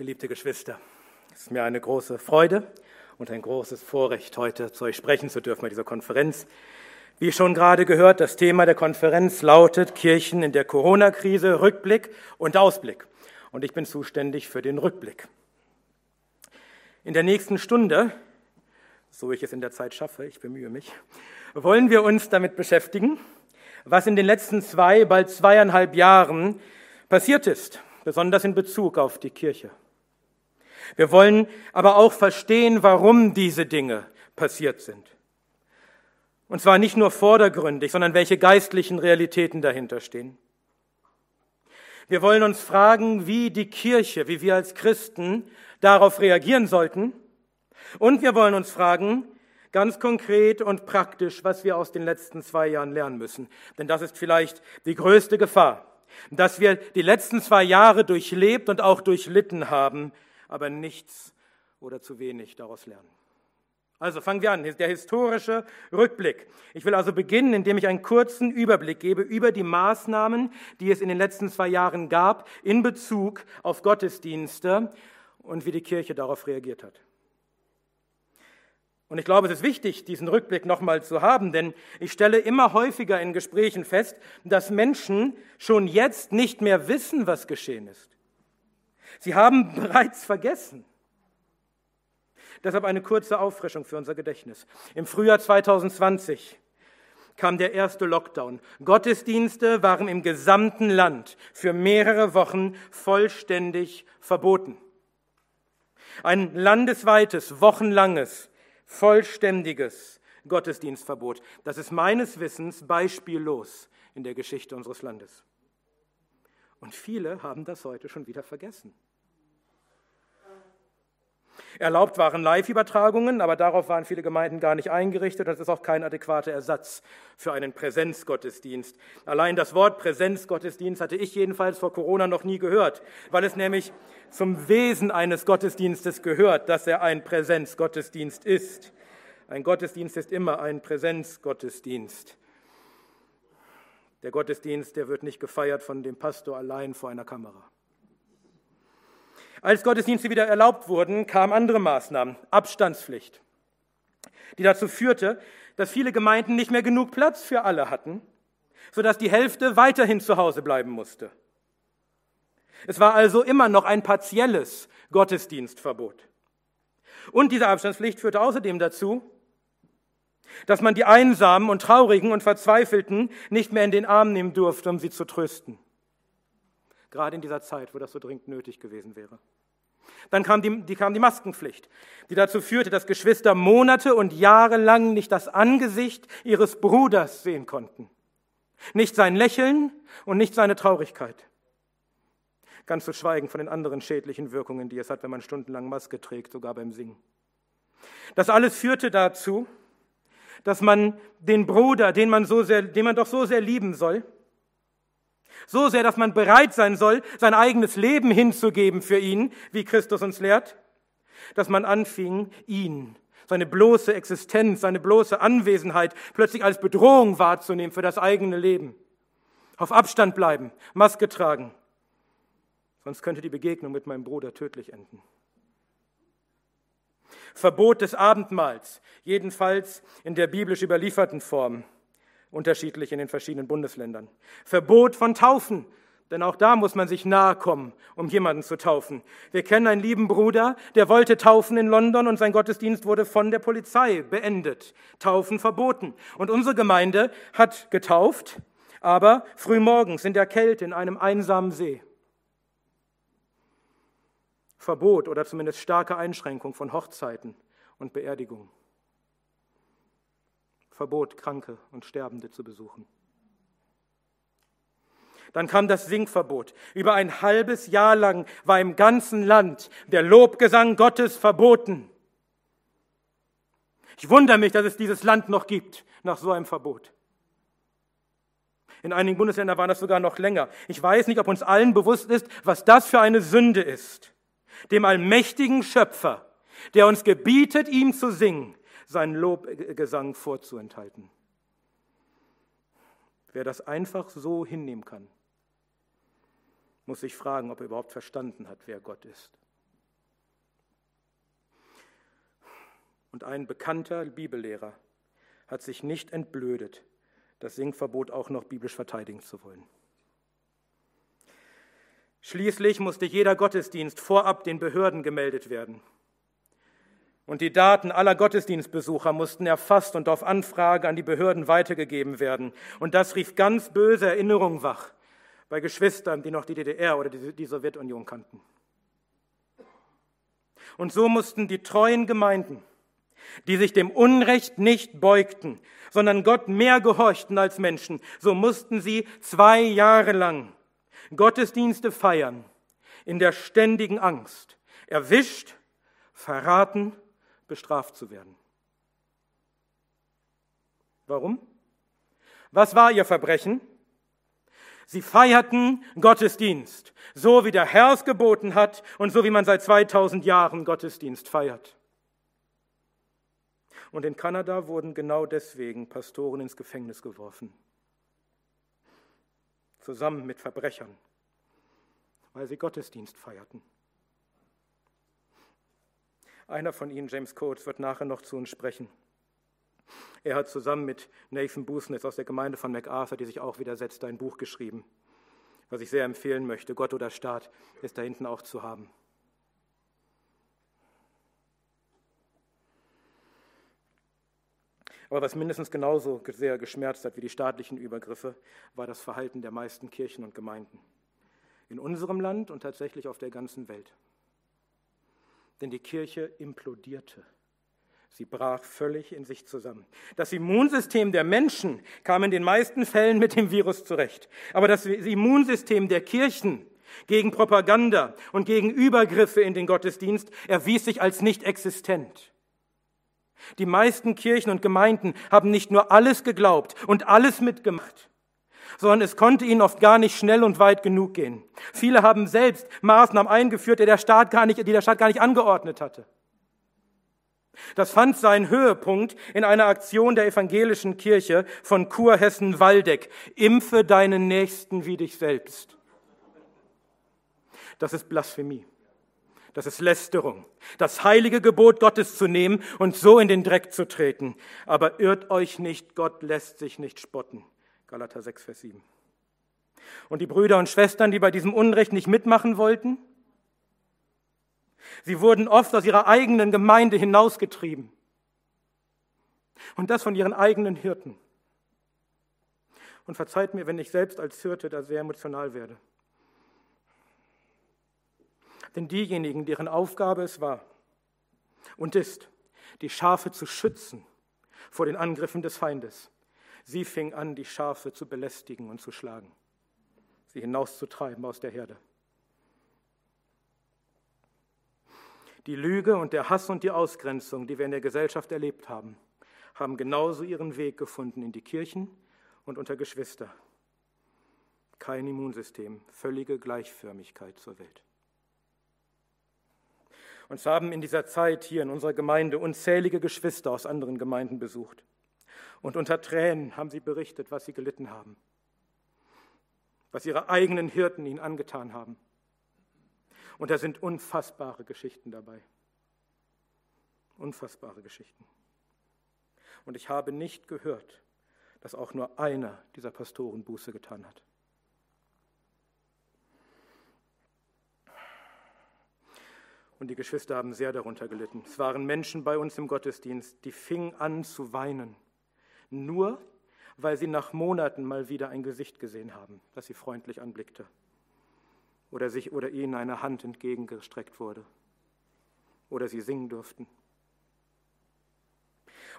Geliebte Geschwister, es ist mir eine große Freude und ein großes Vorrecht, heute zu euch sprechen zu dürfen bei dieser Konferenz. Wie schon gerade gehört, das Thema der Konferenz lautet Kirchen in der Corona-Krise, Rückblick und Ausblick. Und ich bin zuständig für den Rückblick. In der nächsten Stunde, so ich es in der Zeit schaffe, ich bemühe mich, wollen wir uns damit beschäftigen, was in den letzten zwei, bald zweieinhalb Jahren passiert ist besonders in Bezug auf die Kirche. Wir wollen aber auch verstehen, warum diese Dinge passiert sind. Und zwar nicht nur vordergründig, sondern welche geistlichen Realitäten dahinter stehen. Wir wollen uns fragen, wie die Kirche, wie wir als Christen darauf reagieren sollten. Und wir wollen uns fragen, ganz konkret und praktisch, was wir aus den letzten zwei Jahren lernen müssen. Denn das ist vielleicht die größte Gefahr, dass wir die letzten zwei Jahre durchlebt und auch durchlitten haben, aber nichts oder zu wenig daraus lernen. Also fangen wir an, der historische Rückblick. Ich will also beginnen, indem ich einen kurzen Überblick gebe über die Maßnahmen, die es in den letzten zwei Jahren gab in Bezug auf Gottesdienste und wie die Kirche darauf reagiert hat. Und ich glaube, es ist wichtig, diesen Rückblick nochmal zu haben, denn ich stelle immer häufiger in Gesprächen fest, dass Menschen schon jetzt nicht mehr wissen, was geschehen ist. Sie haben bereits vergessen. Deshalb eine kurze Auffrischung für unser Gedächtnis. Im Frühjahr 2020 kam der erste Lockdown. Gottesdienste waren im gesamten Land für mehrere Wochen vollständig verboten. Ein landesweites, wochenlanges vollständiges Gottesdienstverbot. Das ist meines Wissens beispiellos in der Geschichte unseres Landes. Und viele haben das heute schon wieder vergessen. Erlaubt waren Live-Übertragungen, aber darauf waren viele Gemeinden gar nicht eingerichtet. Das ist auch kein adäquater Ersatz für einen Präsenzgottesdienst. Allein das Wort Präsenzgottesdienst hatte ich jedenfalls vor Corona noch nie gehört, weil es nämlich zum Wesen eines Gottesdienstes gehört, dass er ein Präsenzgottesdienst ist. Ein Gottesdienst ist immer ein Präsenzgottesdienst. Der Gottesdienst, der wird nicht gefeiert von dem Pastor allein vor einer Kamera. Als Gottesdienste wieder erlaubt wurden, kamen andere Maßnahmen, Abstandspflicht, die dazu führte, dass viele Gemeinden nicht mehr genug Platz für alle hatten, sodass die Hälfte weiterhin zu Hause bleiben musste. Es war also immer noch ein partielles Gottesdienstverbot. Und diese Abstandspflicht führte außerdem dazu, dass man die Einsamen und Traurigen und Verzweifelten nicht mehr in den Arm nehmen durfte, um sie zu trösten gerade in dieser Zeit, wo das so dringend nötig gewesen wäre. Dann kam die, die, kam die Maskenpflicht, die dazu führte, dass Geschwister Monate und Jahre lang nicht das Angesicht ihres Bruders sehen konnten. Nicht sein Lächeln und nicht seine Traurigkeit. Ganz zu schweigen von den anderen schädlichen Wirkungen, die es hat, wenn man stundenlang Maske trägt, sogar beim Singen. Das alles führte dazu, dass man den Bruder, den man, so sehr, den man doch so sehr lieben soll, so sehr, dass man bereit sein soll, sein eigenes Leben hinzugeben für ihn, wie Christus uns lehrt, dass man anfing, ihn, seine bloße Existenz, seine bloße Anwesenheit plötzlich als Bedrohung wahrzunehmen für das eigene Leben. Auf Abstand bleiben, Maske tragen, sonst könnte die Begegnung mit meinem Bruder tödlich enden. Verbot des Abendmahls, jedenfalls in der biblisch überlieferten Form unterschiedlich in den verschiedenen Bundesländern. Verbot von Taufen, denn auch da muss man sich nahe kommen, um jemanden zu taufen. Wir kennen einen lieben Bruder, der wollte taufen in London und sein Gottesdienst wurde von der Polizei beendet. Taufen verboten. Und unsere Gemeinde hat getauft, aber frühmorgens in der Kälte in einem einsamen See. Verbot oder zumindest starke Einschränkung von Hochzeiten und Beerdigungen. Verbot, Kranke und Sterbende zu besuchen. Dann kam das Singverbot. Über ein halbes Jahr lang war im ganzen Land der Lobgesang Gottes verboten. Ich wundere mich, dass es dieses Land noch gibt nach so einem Verbot. In einigen Bundesländern war das sogar noch länger. Ich weiß nicht, ob uns allen bewusst ist, was das für eine Sünde ist dem allmächtigen Schöpfer, der uns gebietet, ihm zu singen, seinen Lobgesang vorzuenthalten. Wer das einfach so hinnehmen kann, muss sich fragen, ob er überhaupt verstanden hat, wer Gott ist. Und ein bekannter Bibellehrer hat sich nicht entblödet, das Singverbot auch noch biblisch verteidigen zu wollen. Schließlich musste jeder Gottesdienst vorab den Behörden gemeldet werden. Und die Daten aller Gottesdienstbesucher mussten erfasst und auf Anfrage an die Behörden weitergegeben werden. Und das rief ganz böse Erinnerungen wach bei Geschwistern, die noch die DDR oder die Sowjetunion kannten. Und so mussten die treuen Gemeinden, die sich dem Unrecht nicht beugten, sondern Gott mehr gehorchten als Menschen, so mussten sie zwei Jahre lang Gottesdienste feiern in der ständigen Angst, erwischt, verraten, bestraft zu werden. Warum? Was war ihr Verbrechen? Sie feierten Gottesdienst, so wie der Herr es geboten hat und so wie man seit 2000 Jahren Gottesdienst feiert. Und in Kanada wurden genau deswegen Pastoren ins Gefängnis geworfen, zusammen mit Verbrechern, weil sie Gottesdienst feierten. Einer von ihnen, James Coates, wird nachher noch zu uns sprechen. Er hat zusammen mit Nathan Boosnitz aus der Gemeinde von MacArthur, die sich auch widersetzt, ein Buch geschrieben, was ich sehr empfehlen möchte. Gott oder Staat ist da hinten auch zu haben. Aber was mindestens genauso sehr geschmerzt hat wie die staatlichen Übergriffe, war das Verhalten der meisten Kirchen und Gemeinden. In unserem Land und tatsächlich auf der ganzen Welt. Denn die Kirche implodierte. Sie brach völlig in sich zusammen. Das Immunsystem der Menschen kam in den meisten Fällen mit dem Virus zurecht. Aber das Immunsystem der Kirchen gegen Propaganda und gegen Übergriffe in den Gottesdienst erwies sich als nicht existent. Die meisten Kirchen und Gemeinden haben nicht nur alles geglaubt und alles mitgemacht, sondern es konnte ihnen oft gar nicht schnell und weit genug gehen. Viele haben selbst Maßnahmen eingeführt, die der Staat gar nicht, die der Staat gar nicht angeordnet hatte. Das fand seinen Höhepunkt in einer Aktion der evangelischen Kirche von Kurhessen-Waldeck. Impfe deinen Nächsten wie dich selbst. Das ist Blasphemie. Das ist Lästerung. Das heilige Gebot Gottes zu nehmen und so in den Dreck zu treten. Aber irrt euch nicht, Gott lässt sich nicht spotten. Galater 6, Vers 7. Und die Brüder und Schwestern, die bei diesem Unrecht nicht mitmachen wollten, Sie wurden oft aus ihrer eigenen Gemeinde hinausgetrieben. Und das von ihren eigenen Hirten. Und verzeiht mir, wenn ich selbst als Hirte da sehr emotional werde. Denn diejenigen, deren Aufgabe es war und ist, die Schafe zu schützen vor den Angriffen des Feindes, sie fing an, die Schafe zu belästigen und zu schlagen, sie hinauszutreiben aus der Herde. Die Lüge und der Hass und die Ausgrenzung, die wir in der Gesellschaft erlebt haben, haben genauso ihren Weg gefunden in die Kirchen und unter Geschwister. Kein Immunsystem, völlige Gleichförmigkeit zur Welt. Uns haben in dieser Zeit hier in unserer Gemeinde unzählige Geschwister aus anderen Gemeinden besucht. Und unter Tränen haben sie berichtet, was sie gelitten haben, was ihre eigenen Hirten ihnen angetan haben. Und da sind unfassbare Geschichten dabei. Unfassbare Geschichten. Und ich habe nicht gehört, dass auch nur einer dieser Pastoren Buße getan hat. Und die Geschwister haben sehr darunter gelitten. Es waren Menschen bei uns im Gottesdienst, die fingen an zu weinen, nur weil sie nach Monaten mal wieder ein Gesicht gesehen haben, das sie freundlich anblickte oder, sich, oder ihnen eine Hand entgegengestreckt wurde oder sie singen durften.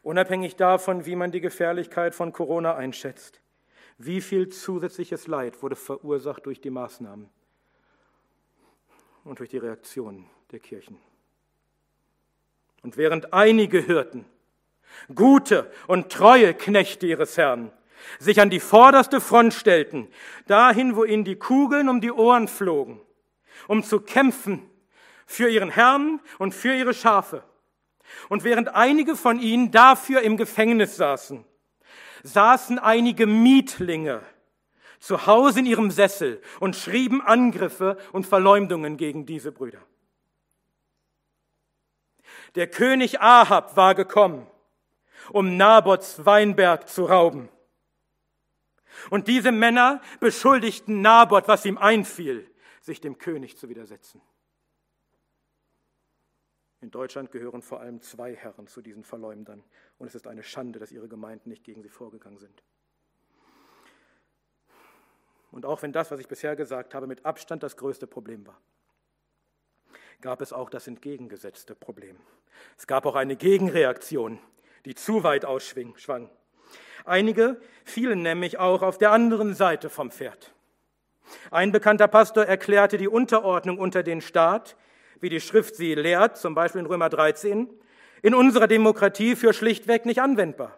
Unabhängig davon, wie man die Gefährlichkeit von Corona einschätzt, wie viel zusätzliches Leid wurde verursacht durch die Maßnahmen und durch die Reaktionen der Kirchen. Und während einige Hirten, gute und treue Knechte ihres Herrn, sich an die vorderste Front stellten, dahin, wo ihnen die Kugeln um die Ohren flogen, um zu kämpfen für ihren Herrn und für ihre Schafe. Und während einige von ihnen dafür im Gefängnis saßen, saßen einige Mietlinge zu Hause in ihrem Sessel und schrieben Angriffe und Verleumdungen gegen diese Brüder. Der König Ahab war gekommen, um Nabots Weinberg zu rauben. Und diese Männer beschuldigten Nabot, was ihm einfiel, sich dem König zu widersetzen. In Deutschland gehören vor allem zwei Herren zu diesen Verleumdern. Und es ist eine Schande, dass ihre Gemeinden nicht gegen sie vorgegangen sind. Und auch wenn das, was ich bisher gesagt habe, mit Abstand das größte Problem war, gab es auch das entgegengesetzte Problem. Es gab auch eine Gegenreaktion, die zu weit ausschwang. Einige fielen nämlich auch auf der anderen Seite vom Pferd. Ein bekannter Pastor erklärte die Unterordnung unter den Staat wie die Schrift sie lehrt, zum Beispiel in Römer 13, in unserer Demokratie für schlichtweg nicht anwendbar.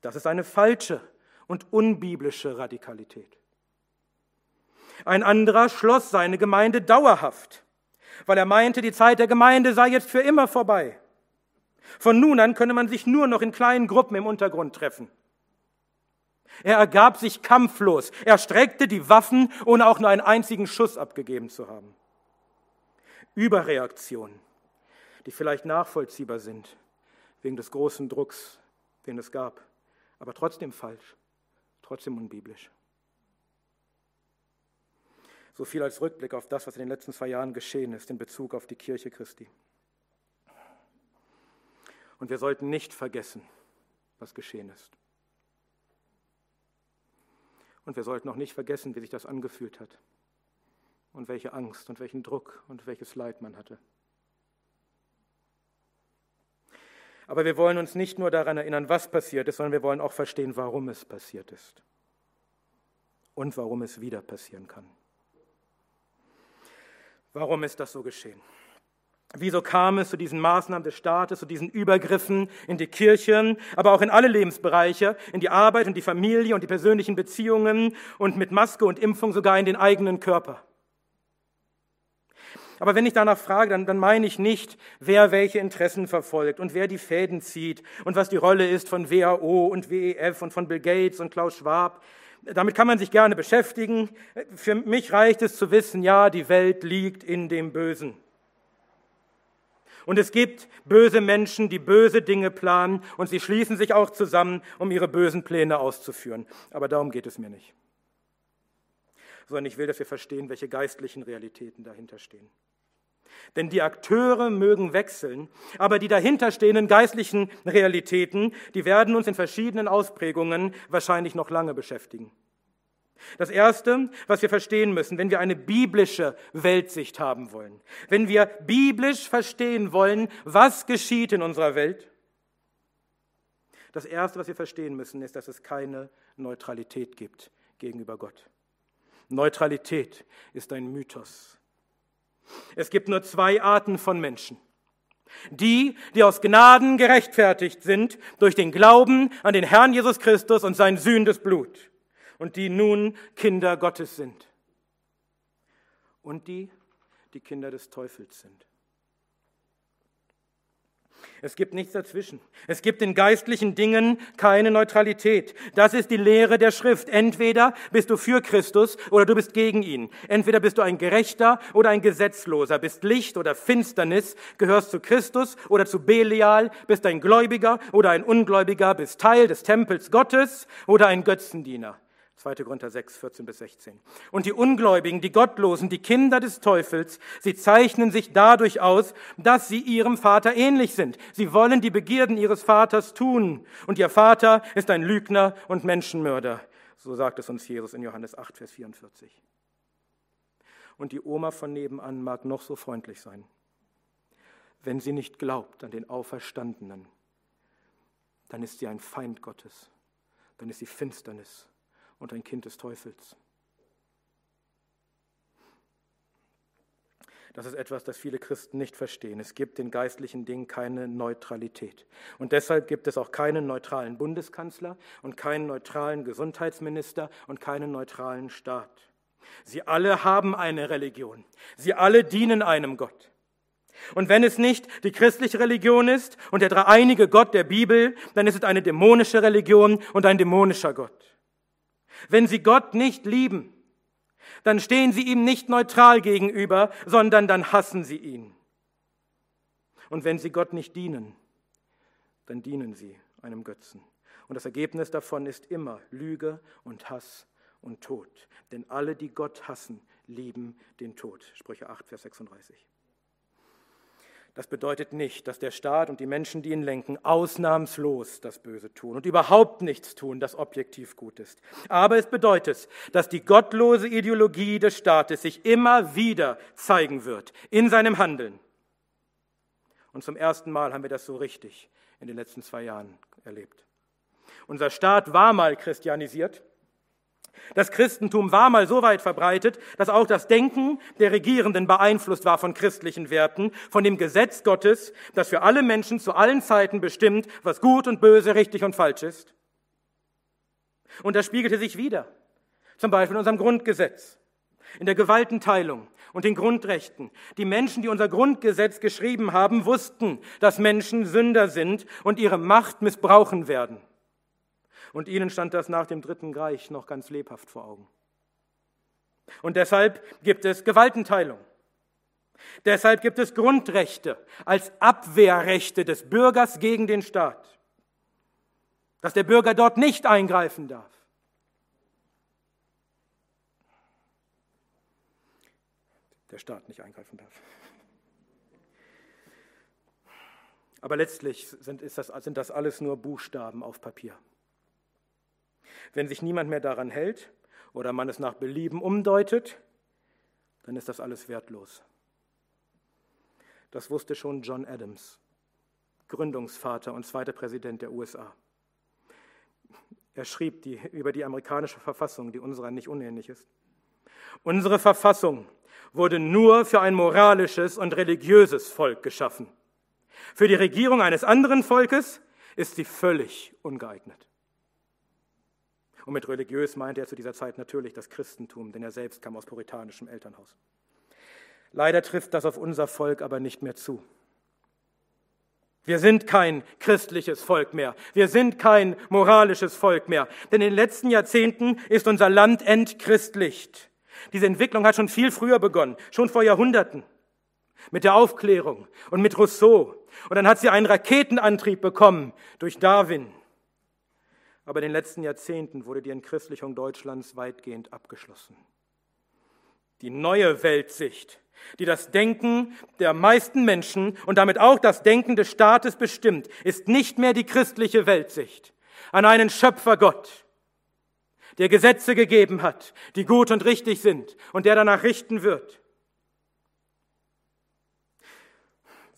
Das ist eine falsche und unbiblische Radikalität. Ein anderer schloss seine Gemeinde dauerhaft, weil er meinte, die Zeit der Gemeinde sei jetzt für immer vorbei. Von nun an könne man sich nur noch in kleinen Gruppen im Untergrund treffen. Er ergab sich kampflos. Er streckte die Waffen, ohne auch nur einen einzigen Schuss abgegeben zu haben. Überreaktionen, die vielleicht nachvollziehbar sind, wegen des großen Drucks, den es gab, aber trotzdem falsch, trotzdem unbiblisch. So viel als Rückblick auf das, was in den letzten zwei Jahren geschehen ist in Bezug auf die Kirche Christi. Und wir sollten nicht vergessen, was geschehen ist. Und wir sollten auch nicht vergessen, wie sich das angefühlt hat und welche Angst und welchen Druck und welches Leid man hatte. Aber wir wollen uns nicht nur daran erinnern, was passiert ist, sondern wir wollen auch verstehen, warum es passiert ist und warum es wieder passieren kann. Warum ist das so geschehen? Wieso kam es zu diesen Maßnahmen des Staates, zu diesen Übergriffen in die Kirchen, aber auch in alle Lebensbereiche, in die Arbeit und die Familie und die persönlichen Beziehungen und mit Maske und Impfung sogar in den eigenen Körper? Aber wenn ich danach frage, dann, dann meine ich nicht, wer welche Interessen verfolgt und wer die Fäden zieht und was die Rolle ist von WHO und WEF und von Bill Gates und Klaus Schwab. Damit kann man sich gerne beschäftigen. Für mich reicht es zu wissen, ja, die Welt liegt in dem Bösen. Und es gibt böse Menschen, die böse Dinge planen und sie schließen sich auch zusammen, um ihre bösen Pläne auszuführen. Aber darum geht es mir nicht. Sondern ich will, dass wir verstehen, welche geistlichen Realitäten dahinter stehen. Denn die Akteure mögen wechseln, aber die dahinterstehenden geistlichen Realitäten, die werden uns in verschiedenen Ausprägungen wahrscheinlich noch lange beschäftigen. Das Erste, was wir verstehen müssen, wenn wir eine biblische Weltsicht haben wollen, wenn wir biblisch verstehen wollen, was geschieht in unserer Welt, das Erste, was wir verstehen müssen, ist, dass es keine Neutralität gibt gegenüber Gott. Neutralität ist ein Mythos. Es gibt nur zwei Arten von Menschen. Die, die aus Gnaden gerechtfertigt sind durch den Glauben an den Herrn Jesus Christus und sein sühnendes Blut und die nun Kinder Gottes sind. Und die, die Kinder des Teufels sind. Es gibt nichts dazwischen. Es gibt in geistlichen Dingen keine Neutralität. Das ist die Lehre der Schrift. Entweder bist du für Christus oder du bist gegen ihn. Entweder bist du ein Gerechter oder ein Gesetzloser, bist Licht oder Finsternis, gehörst zu Christus oder zu Belial, bist ein Gläubiger oder ein Ungläubiger, bist Teil des Tempels Gottes oder ein Götzendiener. 2. Korinther 6, 14 bis 16. Und die Ungläubigen, die Gottlosen, die Kinder des Teufels, sie zeichnen sich dadurch aus, dass sie ihrem Vater ähnlich sind. Sie wollen die Begierden ihres Vaters tun. Und ihr Vater ist ein Lügner und Menschenmörder. So sagt es uns Jesus in Johannes 8, Vers 44. Und die Oma von nebenan mag noch so freundlich sein. Wenn sie nicht glaubt an den Auferstandenen, dann ist sie ein Feind Gottes. Dann ist sie Finsternis und ein Kind des Teufels. Das ist etwas, das viele Christen nicht verstehen. Es gibt in geistlichen Dingen keine Neutralität. Und deshalb gibt es auch keinen neutralen Bundeskanzler und keinen neutralen Gesundheitsminister und keinen neutralen Staat. Sie alle haben eine Religion. Sie alle dienen einem Gott. Und wenn es nicht die christliche Religion ist und der dreieinige Gott der Bibel, dann ist es eine dämonische Religion und ein dämonischer Gott. Wenn sie Gott nicht lieben, dann stehen sie ihm nicht neutral gegenüber, sondern dann hassen sie ihn. Und wenn sie Gott nicht dienen, dann dienen sie einem Götzen. Und das Ergebnis davon ist immer Lüge und Hass und Tod. Denn alle, die Gott hassen, lieben den Tod. Sprüche 8, Vers 36. Das bedeutet nicht, dass der Staat und die Menschen, die ihn lenken, ausnahmslos das Böse tun und überhaupt nichts tun, das objektiv gut ist. Aber es bedeutet, dass die gottlose Ideologie des Staates sich immer wieder zeigen wird in seinem Handeln. Und zum ersten Mal haben wir das so richtig in den letzten zwei Jahren erlebt. Unser Staat war mal christianisiert. Das Christentum war mal so weit verbreitet, dass auch das Denken der Regierenden beeinflusst war von christlichen Werten, von dem Gesetz Gottes, das für alle Menschen zu allen Zeiten bestimmt, was gut und böse, richtig und falsch ist. Und das spiegelte sich wieder, zum Beispiel in unserem Grundgesetz, in der Gewaltenteilung und den Grundrechten. Die Menschen, die unser Grundgesetz geschrieben haben, wussten, dass Menschen Sünder sind und ihre Macht missbrauchen werden. Und ihnen stand das nach dem Dritten Reich noch ganz lebhaft vor Augen. Und deshalb gibt es Gewaltenteilung. Deshalb gibt es Grundrechte als Abwehrrechte des Bürgers gegen den Staat, dass der Bürger dort nicht eingreifen darf. Der Staat nicht eingreifen darf. Aber letztlich sind, das, sind das alles nur Buchstaben auf Papier. Wenn sich niemand mehr daran hält oder man es nach Belieben umdeutet, dann ist das alles wertlos. Das wusste schon John Adams, Gründungsvater und zweiter Präsident der USA. Er schrieb die, über die amerikanische Verfassung, die unserer nicht unähnlich ist. Unsere Verfassung wurde nur für ein moralisches und religiöses Volk geschaffen. Für die Regierung eines anderen Volkes ist sie völlig ungeeignet. Und mit religiös meinte er zu dieser Zeit natürlich das Christentum, denn er selbst kam aus puritanischem Elternhaus. Leider trifft das auf unser Volk aber nicht mehr zu. Wir sind kein christliches Volk mehr. Wir sind kein moralisches Volk mehr. Denn in den letzten Jahrzehnten ist unser Land entchristlicht. Diese Entwicklung hat schon viel früher begonnen, schon vor Jahrhunderten. Mit der Aufklärung und mit Rousseau. Und dann hat sie einen Raketenantrieb bekommen durch Darwin. Aber in den letzten Jahrzehnten wurde die Entchristlichung Deutschlands weitgehend abgeschlossen. Die neue Weltsicht, die das Denken der meisten Menschen und damit auch das Denken des Staates bestimmt, ist nicht mehr die christliche Weltsicht an einen Schöpfergott, der Gesetze gegeben hat, die gut und richtig sind und der danach richten wird.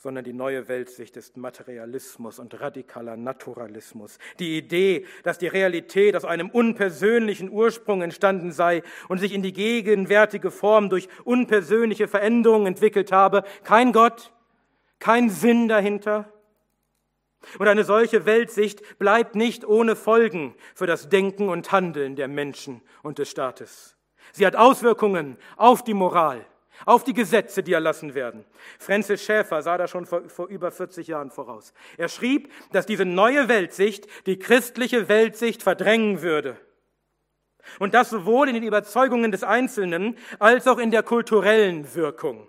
Sondern die neue Weltsicht ist Materialismus und radikaler Naturalismus. Die Idee, dass die Realität aus einem unpersönlichen Ursprung entstanden sei und sich in die gegenwärtige Form durch unpersönliche Veränderungen entwickelt habe. Kein Gott, kein Sinn dahinter. Und eine solche Weltsicht bleibt nicht ohne Folgen für das Denken und Handeln der Menschen und des Staates. Sie hat Auswirkungen auf die Moral auf die Gesetze, die erlassen werden. Francis Schäfer sah da schon vor, vor, über 40 Jahren voraus. Er schrieb, dass diese neue Weltsicht die christliche Weltsicht verdrängen würde. Und das sowohl in den Überzeugungen des Einzelnen als auch in der kulturellen Wirkung.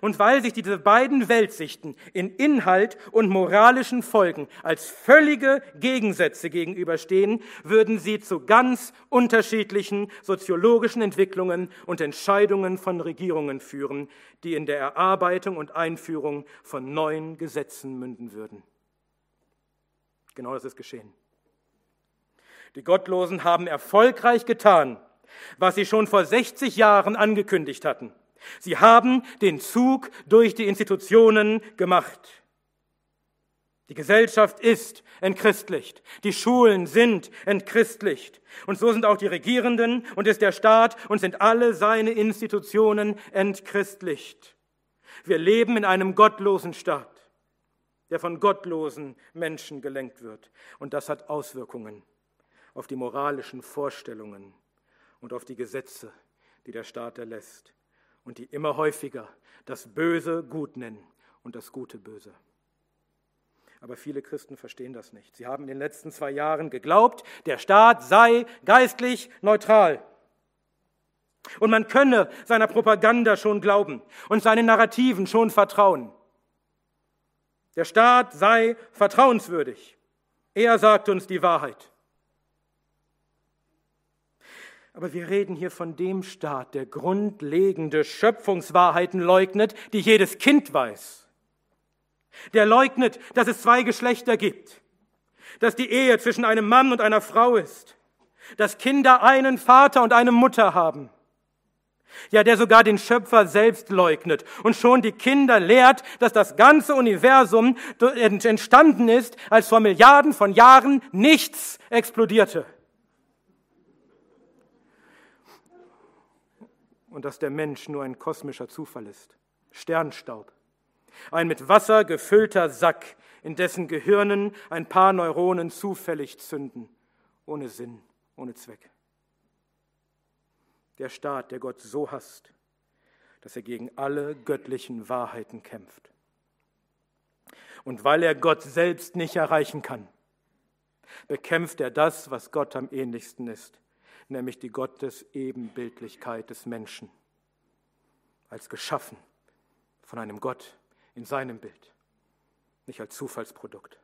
Und weil sich diese beiden Weltsichten in Inhalt und moralischen Folgen als völlige Gegensätze gegenüberstehen, würden sie zu ganz unterschiedlichen soziologischen Entwicklungen und Entscheidungen von Regierungen führen, die in der Erarbeitung und Einführung von neuen Gesetzen münden würden. Genau das ist geschehen. Die Gottlosen haben erfolgreich getan, was sie schon vor 60 Jahren angekündigt hatten. Sie haben den Zug durch die Institutionen gemacht. Die Gesellschaft ist entchristlicht. Die Schulen sind entchristlicht. Und so sind auch die Regierenden und ist der Staat und sind alle seine Institutionen entchristlicht. Wir leben in einem gottlosen Staat, der von gottlosen Menschen gelenkt wird. Und das hat Auswirkungen auf die moralischen Vorstellungen und auf die Gesetze, die der Staat erlässt und die immer häufiger das Böse gut nennen und das Gute böse. Aber viele Christen verstehen das nicht. Sie haben in den letzten zwei Jahren geglaubt, der Staat sei geistlich neutral. Und man könne seiner Propaganda schon glauben und seinen Narrativen schon vertrauen. Der Staat sei vertrauenswürdig. Er sagt uns die Wahrheit. Aber wir reden hier von dem Staat, der grundlegende Schöpfungswahrheiten leugnet, die jedes Kind weiß. Der leugnet, dass es zwei Geschlechter gibt, dass die Ehe zwischen einem Mann und einer Frau ist, dass Kinder einen Vater und eine Mutter haben. Ja, der sogar den Schöpfer selbst leugnet und schon die Kinder lehrt, dass das ganze Universum entstanden ist, als vor Milliarden von Jahren nichts explodierte. Und dass der Mensch nur ein kosmischer Zufall ist. Sternstaub. Ein mit Wasser gefüllter Sack, in dessen Gehirnen ein paar Neuronen zufällig zünden, ohne Sinn, ohne Zweck. Der Staat, der Gott so hasst, dass er gegen alle göttlichen Wahrheiten kämpft. Und weil er Gott selbst nicht erreichen kann, bekämpft er das, was Gott am ähnlichsten ist, nämlich die Gottesebenbildlichkeit des Menschen, als geschaffen von einem Gott in seinem Bild, nicht als Zufallsprodukt.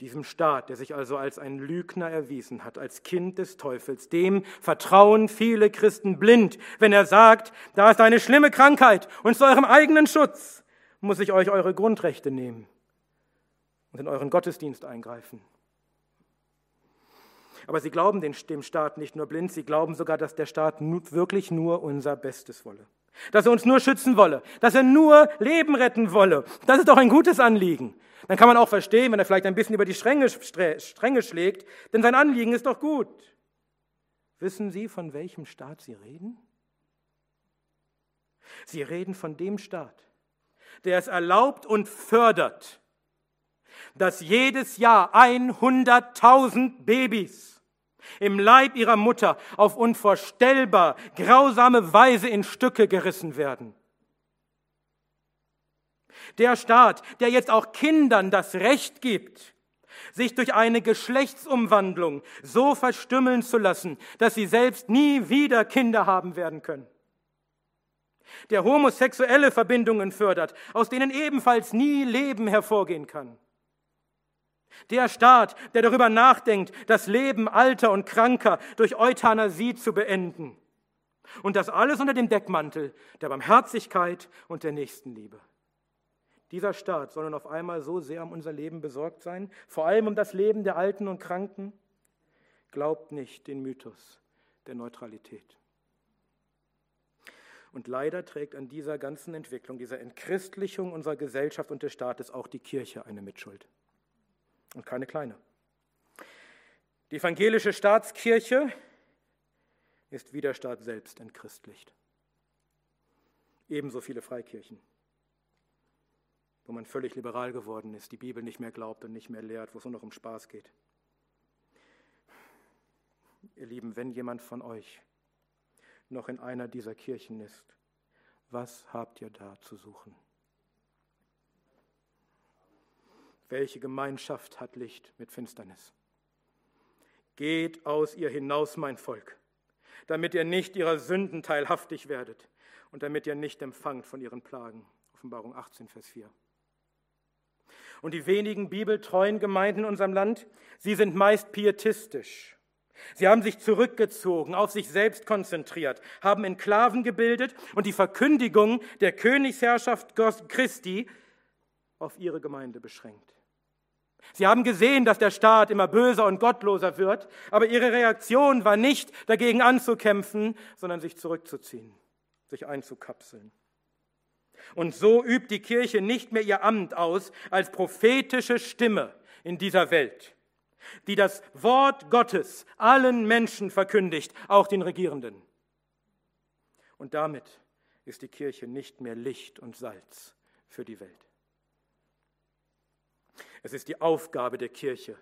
Diesem Staat, der sich also als ein Lügner erwiesen hat, als Kind des Teufels, dem vertrauen viele Christen blind, wenn er sagt, da ist eine schlimme Krankheit und zu eurem eigenen Schutz muss ich euch eure Grundrechte nehmen und in euren Gottesdienst eingreifen. Aber sie glauben dem Staat nicht nur blind, sie glauben sogar, dass der Staat wirklich nur unser Bestes wolle. Dass er uns nur schützen wolle, dass er nur Leben retten wolle. Das ist doch ein gutes Anliegen. Dann kann man auch verstehen, wenn er vielleicht ein bisschen über die Stränge, Stränge schlägt, denn sein Anliegen ist doch gut. Wissen Sie, von welchem Staat Sie reden? Sie reden von dem Staat, der es erlaubt und fördert, dass jedes Jahr 100.000 Babys im Leib ihrer Mutter auf unvorstellbar grausame Weise in Stücke gerissen werden. Der Staat, der jetzt auch Kindern das Recht gibt, sich durch eine Geschlechtsumwandlung so verstümmeln zu lassen, dass sie selbst nie wieder Kinder haben werden können. Der homosexuelle Verbindungen fördert, aus denen ebenfalls nie Leben hervorgehen kann. Der Staat, der darüber nachdenkt, das Leben alter und kranker durch Euthanasie zu beenden. Und das alles unter dem Deckmantel der Barmherzigkeit und der Nächstenliebe. Dieser Staat soll nun auf einmal so sehr um unser Leben besorgt sein, vor allem um das Leben der Alten und Kranken. Glaubt nicht den Mythos der Neutralität. Und leider trägt an dieser ganzen Entwicklung, dieser Entchristlichung unserer Gesellschaft und des Staates auch die Kirche eine Mitschuld und keine kleine. Die evangelische Staatskirche ist wie der Staat selbst entchristlicht. Ebenso viele Freikirchen, wo man völlig liberal geworden ist, die Bibel nicht mehr glaubt und nicht mehr lehrt, wo es nur noch um Spaß geht. Ihr Lieben, wenn jemand von euch noch in einer dieser Kirchen ist, was habt ihr da zu suchen? Welche Gemeinschaft hat Licht mit Finsternis? Geht aus ihr hinaus, mein Volk, damit ihr nicht ihrer Sünden teilhaftig werdet und damit ihr nicht empfangt von ihren Plagen. Offenbarung 18, Vers 4. Und die wenigen bibeltreuen Gemeinden in unserem Land, sie sind meist pietistisch. Sie haben sich zurückgezogen, auf sich selbst konzentriert, haben Enklaven gebildet und die Verkündigung der Königsherrschaft Christi auf ihre Gemeinde beschränkt. Sie haben gesehen, dass der Staat immer böser und gottloser wird, aber ihre Reaktion war nicht dagegen anzukämpfen, sondern sich zurückzuziehen, sich einzukapseln. Und so übt die Kirche nicht mehr ihr Amt aus als prophetische Stimme in dieser Welt, die das Wort Gottes allen Menschen verkündigt, auch den Regierenden. Und damit ist die Kirche nicht mehr Licht und Salz für die Welt. Es ist die Aufgabe der Kirche,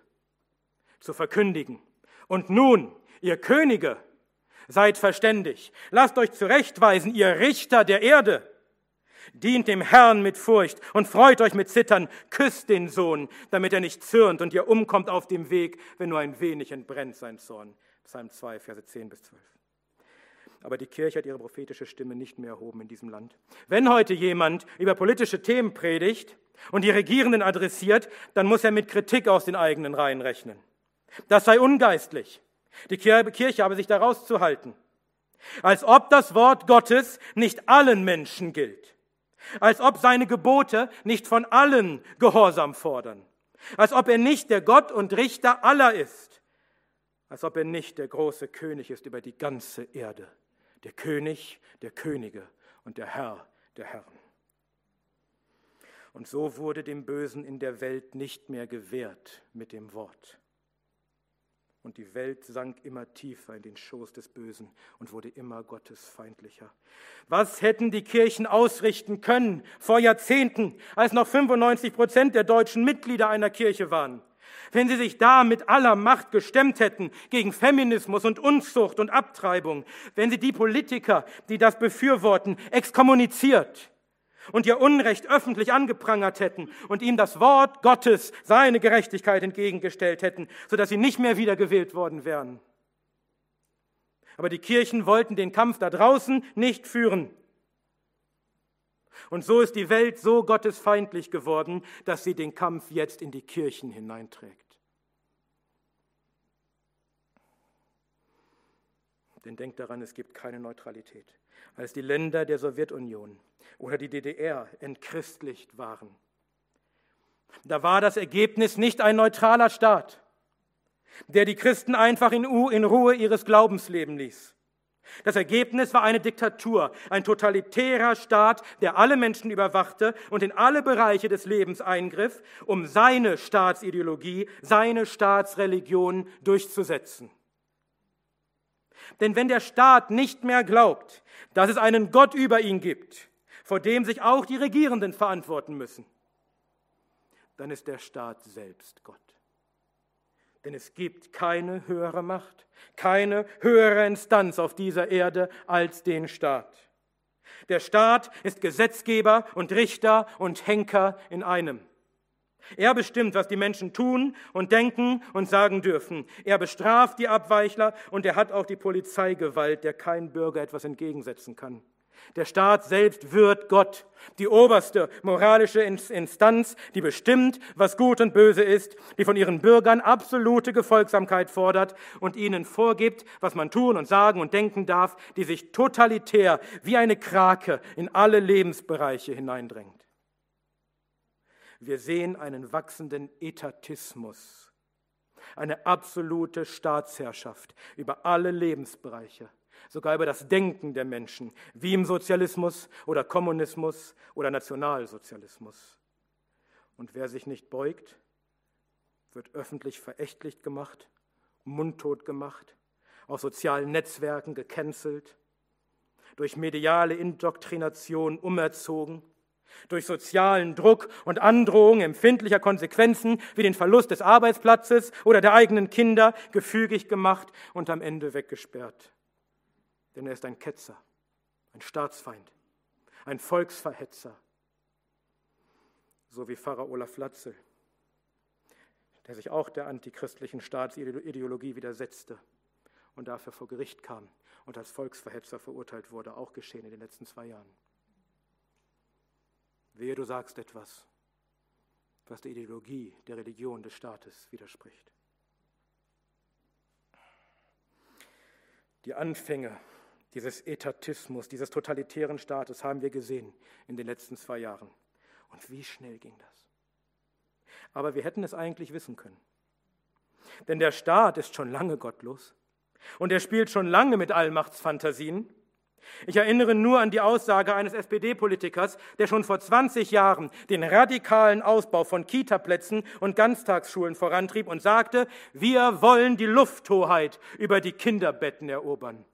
zu verkündigen. Und nun, ihr Könige, seid verständig. Lasst euch zurechtweisen, ihr Richter der Erde. Dient dem Herrn mit Furcht und freut euch mit Zittern. Küsst den Sohn, damit er nicht zürnt und ihr umkommt auf dem Weg, wenn nur ein wenig entbrennt sein Zorn. Psalm 2, Verse 10 bis 12. Aber die Kirche hat ihre prophetische Stimme nicht mehr erhoben in diesem Land. Wenn heute jemand über politische Themen predigt und die Regierenden adressiert, dann muss er mit Kritik aus den eigenen Reihen rechnen. Das sei ungeistlich. Die Kirche habe sich da rauszuhalten. Als ob das Wort Gottes nicht allen Menschen gilt. Als ob seine Gebote nicht von allen Gehorsam fordern. Als ob er nicht der Gott und Richter aller ist. Als ob er nicht der große König ist über die ganze Erde. Der König der Könige und der Herr der Herren. Und so wurde dem Bösen in der Welt nicht mehr gewehrt mit dem Wort. Und die Welt sank immer tiefer in den Schoß des Bösen und wurde immer gottesfeindlicher. Was hätten die Kirchen ausrichten können vor Jahrzehnten, als noch 95 Prozent der deutschen Mitglieder einer Kirche waren? Wenn sie sich da mit aller Macht gestemmt hätten gegen Feminismus und Unzucht und Abtreibung, wenn sie die Politiker, die das befürworten, exkommuniziert, und ihr Unrecht öffentlich angeprangert hätten und ihm das Wort Gottes, seine Gerechtigkeit entgegengestellt hätten, sodass sie nicht mehr wiedergewählt worden wären. Aber die Kirchen wollten den Kampf da draußen nicht führen. Und so ist die Welt so gottesfeindlich geworden, dass sie den Kampf jetzt in die Kirchen hineinträgt. Denn denkt daran, es gibt keine Neutralität. Als die Länder der Sowjetunion oder die DDR entchristlicht waren, da war das Ergebnis nicht ein neutraler Staat, der die Christen einfach in Ruhe ihres Glaubens leben ließ. Das Ergebnis war eine Diktatur, ein totalitärer Staat, der alle Menschen überwachte und in alle Bereiche des Lebens eingriff, um seine Staatsideologie, seine Staatsreligion durchzusetzen. Denn wenn der Staat nicht mehr glaubt, dass es einen Gott über ihn gibt, vor dem sich auch die Regierenden verantworten müssen, dann ist der Staat selbst Gott. Denn es gibt keine höhere Macht, keine höhere Instanz auf dieser Erde als den Staat. Der Staat ist Gesetzgeber und Richter und Henker in einem. Er bestimmt, was die Menschen tun und denken und sagen dürfen. Er bestraft die Abweichler und er hat auch die Polizeigewalt, der kein Bürger etwas entgegensetzen kann. Der Staat selbst wird Gott, die oberste moralische Instanz, die bestimmt, was gut und böse ist, die von ihren Bürgern absolute Gefolgsamkeit fordert und ihnen vorgibt, was man tun und sagen und denken darf, die sich totalitär wie eine Krake in alle Lebensbereiche hineindrängt. Wir sehen einen wachsenden Etatismus, eine absolute Staatsherrschaft über alle Lebensbereiche, sogar über das Denken der Menschen, wie im Sozialismus oder Kommunismus oder Nationalsozialismus. Und wer sich nicht beugt, wird öffentlich verächtlich gemacht, mundtot gemacht, auf sozialen Netzwerken gecancelt, durch mediale Indoktrination umerzogen durch sozialen Druck und Androhung empfindlicher Konsequenzen wie den Verlust des Arbeitsplatzes oder der eigenen Kinder gefügig gemacht und am Ende weggesperrt. Denn er ist ein Ketzer, ein Staatsfeind, ein Volksverhetzer, so wie Pfarrer Olaf Latzel, der sich auch der antichristlichen Staatsideologie widersetzte und dafür vor Gericht kam und als Volksverhetzer verurteilt wurde, auch geschehen in den letzten zwei Jahren. Wehe, du sagst etwas, was der Ideologie der Religion des Staates widerspricht. Die Anfänge dieses Etatismus, dieses totalitären Staates haben wir gesehen in den letzten zwei Jahren. Und wie schnell ging das? Aber wir hätten es eigentlich wissen können. Denn der Staat ist schon lange gottlos und er spielt schon lange mit Allmachtsfantasien ich erinnere nur an die Aussage eines SPD-Politikers, der schon vor 20 Jahren den radikalen Ausbau von Kitaplätzen und Ganztagsschulen vorantrieb und sagte, wir wollen die Lufthoheit über die Kinderbetten erobern.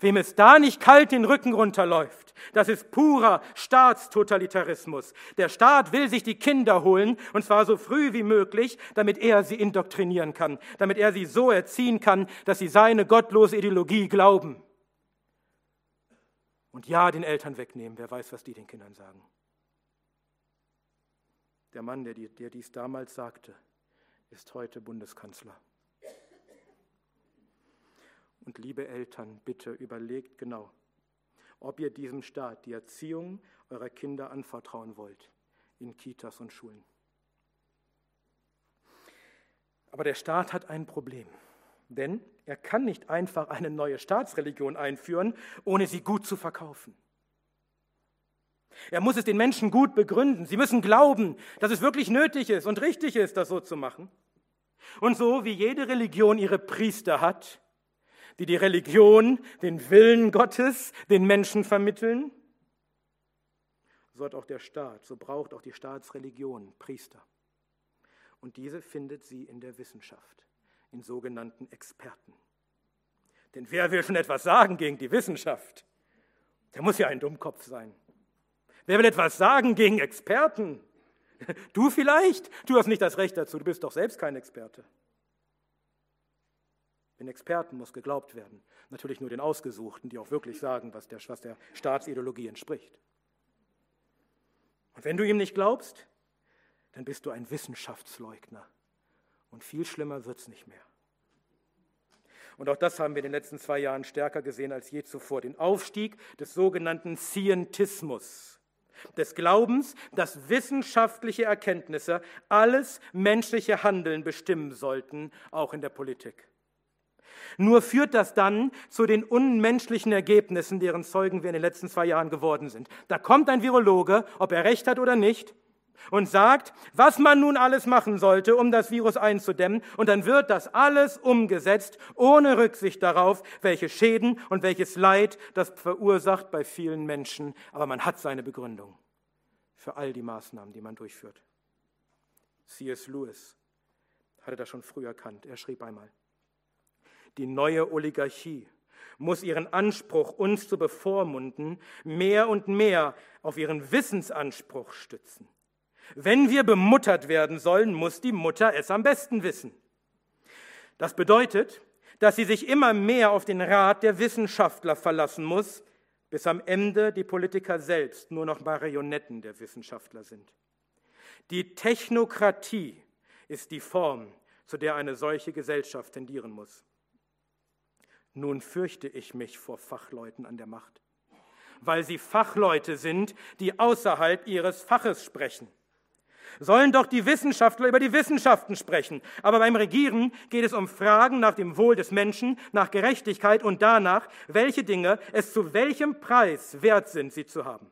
Wem es da nicht kalt den Rücken runterläuft, das ist purer Staatstotalitarismus. Der Staat will sich die Kinder holen, und zwar so früh wie möglich, damit er sie indoktrinieren kann, damit er sie so erziehen kann, dass sie seine gottlose Ideologie glauben und ja den Eltern wegnehmen. Wer weiß, was die den Kindern sagen. Der Mann, der, der dies damals sagte, ist heute Bundeskanzler. Und liebe Eltern, bitte überlegt genau, ob ihr diesem Staat die Erziehung eurer Kinder anvertrauen wollt in Kitas und Schulen. Aber der Staat hat ein Problem, denn er kann nicht einfach eine neue Staatsreligion einführen, ohne sie gut zu verkaufen. Er muss es den Menschen gut begründen. Sie müssen glauben, dass es wirklich nötig ist und richtig ist, das so zu machen. Und so wie jede Religion ihre Priester hat, die die Religion, den Willen Gottes den Menschen vermitteln, so hat auch der Staat, so braucht auch die Staatsreligion Priester. Und diese findet sie in der Wissenschaft, in sogenannten Experten. Denn wer will schon etwas sagen gegen die Wissenschaft? Der muss ja ein Dummkopf sein. Wer will etwas sagen gegen Experten? Du vielleicht? Du hast nicht das Recht dazu, du bist doch selbst kein Experte. Den Experten muss geglaubt werden. Natürlich nur den Ausgesuchten, die auch wirklich sagen, was der, was der Staatsideologie entspricht. Und wenn du ihm nicht glaubst, dann bist du ein Wissenschaftsleugner. Und viel schlimmer wird es nicht mehr. Und auch das haben wir in den letzten zwei Jahren stärker gesehen als je zuvor. Den Aufstieg des sogenannten Scientismus, des Glaubens, dass wissenschaftliche Erkenntnisse alles menschliche Handeln bestimmen sollten, auch in der Politik. Nur führt das dann zu den unmenschlichen Ergebnissen, deren Zeugen wir in den letzten zwei Jahren geworden sind. Da kommt ein Virologe, ob er recht hat oder nicht, und sagt, was man nun alles machen sollte, um das Virus einzudämmen. Und dann wird das alles umgesetzt, ohne Rücksicht darauf, welche Schäden und welches Leid das verursacht bei vielen Menschen. Aber man hat seine Begründung für all die Maßnahmen, die man durchführt. C.S. Lewis hatte das schon früh erkannt. Er schrieb einmal, die neue Oligarchie muss ihren Anspruch, uns zu bevormunden, mehr und mehr auf ihren Wissensanspruch stützen. Wenn wir bemuttert werden sollen, muss die Mutter es am besten wissen. Das bedeutet, dass sie sich immer mehr auf den Rat der Wissenschaftler verlassen muss, bis am Ende die Politiker selbst nur noch Marionetten der Wissenschaftler sind. Die Technokratie ist die Form, zu der eine solche Gesellschaft tendieren muss. Nun fürchte ich mich vor Fachleuten an der Macht, weil sie Fachleute sind, die außerhalb ihres Faches sprechen sollen doch die Wissenschaftler über die Wissenschaften sprechen. Aber beim Regieren geht es um Fragen nach dem Wohl des Menschen, nach Gerechtigkeit und danach, welche Dinge es zu welchem Preis wert sind, sie zu haben.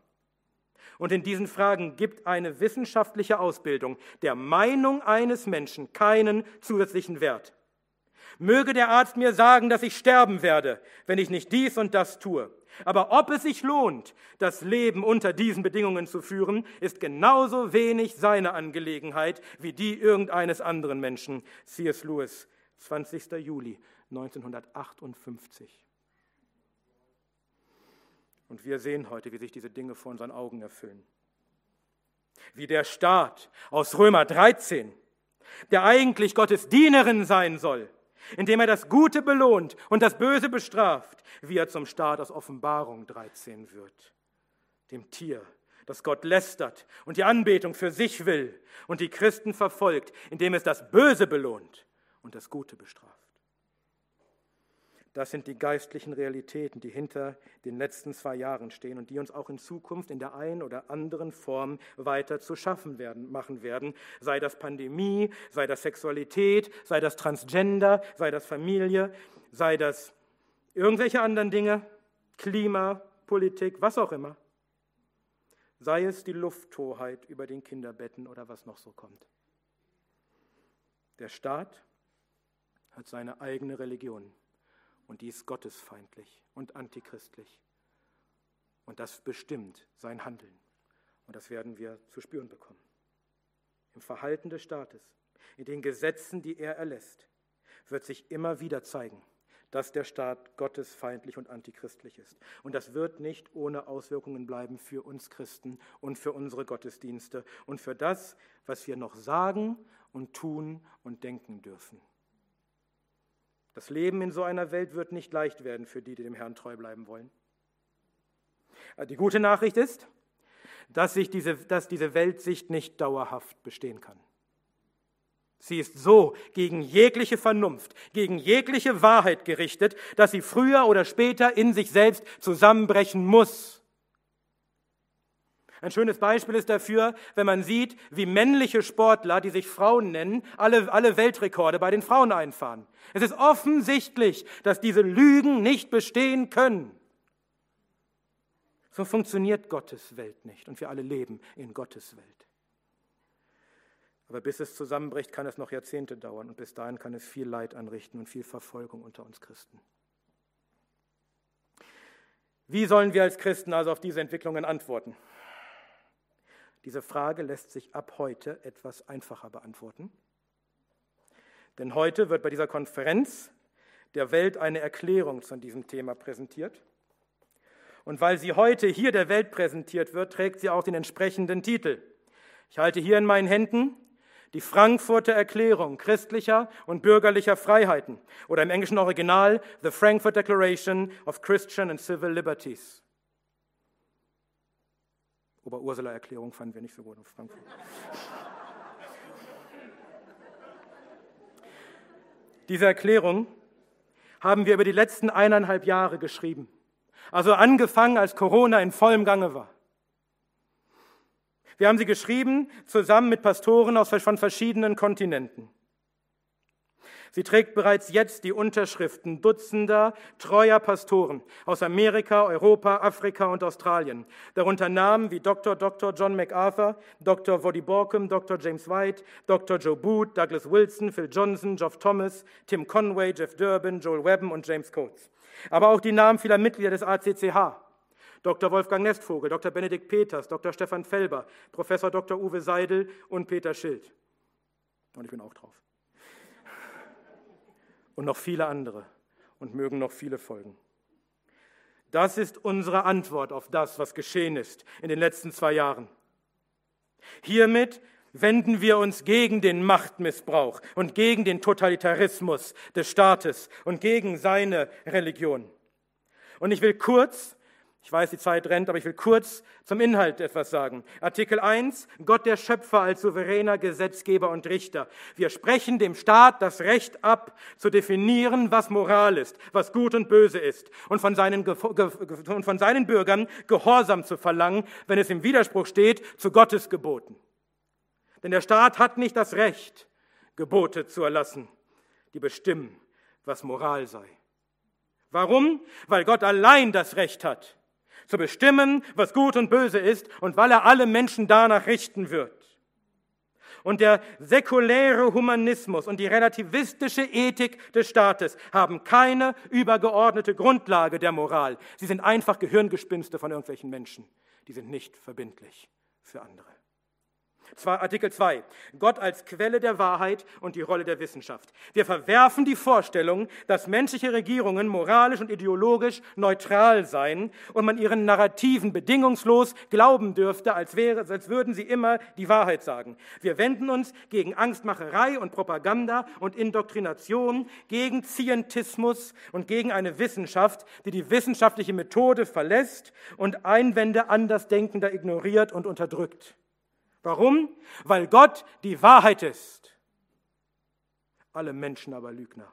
Und in diesen Fragen gibt eine wissenschaftliche Ausbildung der Meinung eines Menschen keinen zusätzlichen Wert. Möge der Arzt mir sagen, dass ich sterben werde, wenn ich nicht dies und das tue. Aber ob es sich lohnt, das Leben unter diesen Bedingungen zu führen, ist genauso wenig seine Angelegenheit wie die irgendeines anderen Menschen. C.S. Lewis, 20. Juli 1958. Und wir sehen heute, wie sich diese Dinge vor unseren Augen erfüllen. Wie der Staat aus Römer 13, der eigentlich Gottes Dienerin sein soll, indem er das Gute belohnt und das Böse bestraft, wie er zum Staat aus Offenbarung 13 wird. Dem Tier, das Gott lästert und die Anbetung für sich will und die Christen verfolgt, indem es das Böse belohnt und das Gute bestraft. Das sind die geistlichen Realitäten, die hinter den letzten zwei Jahren stehen und die uns auch in Zukunft in der einen oder anderen Form weiter zu schaffen werden, machen werden. Sei das Pandemie, sei das Sexualität, sei das Transgender, sei das Familie, sei das irgendwelche anderen Dinge, Klima, Politik, was auch immer. Sei es die Lufthoheit über den Kinderbetten oder was noch so kommt. Der Staat hat seine eigene Religion. Und die ist gottesfeindlich und antichristlich. Und das bestimmt sein Handeln. Und das werden wir zu spüren bekommen. Im Verhalten des Staates, in den Gesetzen, die er erlässt, wird sich immer wieder zeigen, dass der Staat gottesfeindlich und antichristlich ist. Und das wird nicht ohne Auswirkungen bleiben für uns Christen und für unsere Gottesdienste und für das, was wir noch sagen und tun und denken dürfen. Das Leben in so einer Welt wird nicht leicht werden für die, die dem Herrn treu bleiben wollen. Die gute Nachricht ist, dass, sich diese, dass diese Weltsicht nicht dauerhaft bestehen kann. Sie ist so gegen jegliche Vernunft, gegen jegliche Wahrheit gerichtet, dass sie früher oder später in sich selbst zusammenbrechen muss. Ein schönes Beispiel ist dafür, wenn man sieht, wie männliche Sportler, die sich Frauen nennen, alle, alle Weltrekorde bei den Frauen einfahren. Es ist offensichtlich, dass diese Lügen nicht bestehen können. So funktioniert Gottes Welt nicht und wir alle leben in Gottes Welt. Aber bis es zusammenbricht, kann es noch Jahrzehnte dauern und bis dahin kann es viel Leid anrichten und viel Verfolgung unter uns Christen. Wie sollen wir als Christen also auf diese Entwicklungen antworten? Diese Frage lässt sich ab heute etwas einfacher beantworten. Denn heute wird bei dieser Konferenz der Welt eine Erklärung zu diesem Thema präsentiert. Und weil sie heute hier der Welt präsentiert wird, trägt sie auch den entsprechenden Titel. Ich halte hier in meinen Händen die Frankfurter Erklärung christlicher und bürgerlicher Freiheiten oder im englischen Original The Frankfurt Declaration of Christian and Civil Liberties. Ober-Ursula-Erklärung fanden wir nicht so gut in Frankfurt. Diese Erklärung haben wir über die letzten eineinhalb Jahre geschrieben. Also angefangen, als Corona in vollem Gange war. Wir haben sie geschrieben zusammen mit Pastoren aus von verschiedenen Kontinenten. Sie trägt bereits jetzt die Unterschriften Dutzender treuer Pastoren aus Amerika, Europa, Afrika und Australien, darunter Namen wie Dr. Dr. John MacArthur, Dr. Woddy Borkum, Dr. James White, Dr. Joe Boot, Douglas Wilson, Phil Johnson, Geoff Thomas, Tim Conway, Jeff Durbin, Joel Webben und James Coates. Aber auch die Namen vieler Mitglieder des ACCH, Dr. Wolfgang Nestvogel, Dr. Benedikt Peters, Dr. Stefan Felber, Professor Dr. Uwe Seidel und Peter Schild. Und ich bin auch drauf. Und noch viele andere. Und mögen noch viele folgen. Das ist unsere Antwort auf das, was geschehen ist in den letzten zwei Jahren. Hiermit wenden wir uns gegen den Machtmissbrauch und gegen den Totalitarismus des Staates und gegen seine Religion. Und ich will kurz ich weiß, die Zeit rennt, aber ich will kurz zum Inhalt etwas sagen. Artikel 1, Gott der Schöpfer als souveräner Gesetzgeber und Richter. Wir sprechen dem Staat das Recht ab, zu definieren, was Moral ist, was gut und böse ist und von seinen, und von seinen Bürgern Gehorsam zu verlangen, wenn es im Widerspruch steht zu Gottes Geboten. Denn der Staat hat nicht das Recht, Gebote zu erlassen, die bestimmen, was Moral sei. Warum? Weil Gott allein das Recht hat, zu bestimmen, was gut und böse ist und weil er alle Menschen danach richten wird. Und der säkuläre Humanismus und die relativistische Ethik des Staates haben keine übergeordnete Grundlage der Moral. Sie sind einfach Gehirngespinste von irgendwelchen Menschen. Die sind nicht verbindlich für andere. Artikel 2. Gott als Quelle der Wahrheit und die Rolle der Wissenschaft. Wir verwerfen die Vorstellung, dass menschliche Regierungen moralisch und ideologisch neutral seien und man ihren Narrativen bedingungslos glauben dürfte, als, wäre, als würden sie immer die Wahrheit sagen. Wir wenden uns gegen Angstmacherei und Propaganda und Indoktrination, gegen Zientismus und gegen eine Wissenschaft, die die wissenschaftliche Methode verlässt und Einwände Andersdenkender ignoriert und unterdrückt. Warum? Weil Gott die Wahrheit ist. Alle Menschen aber Lügner.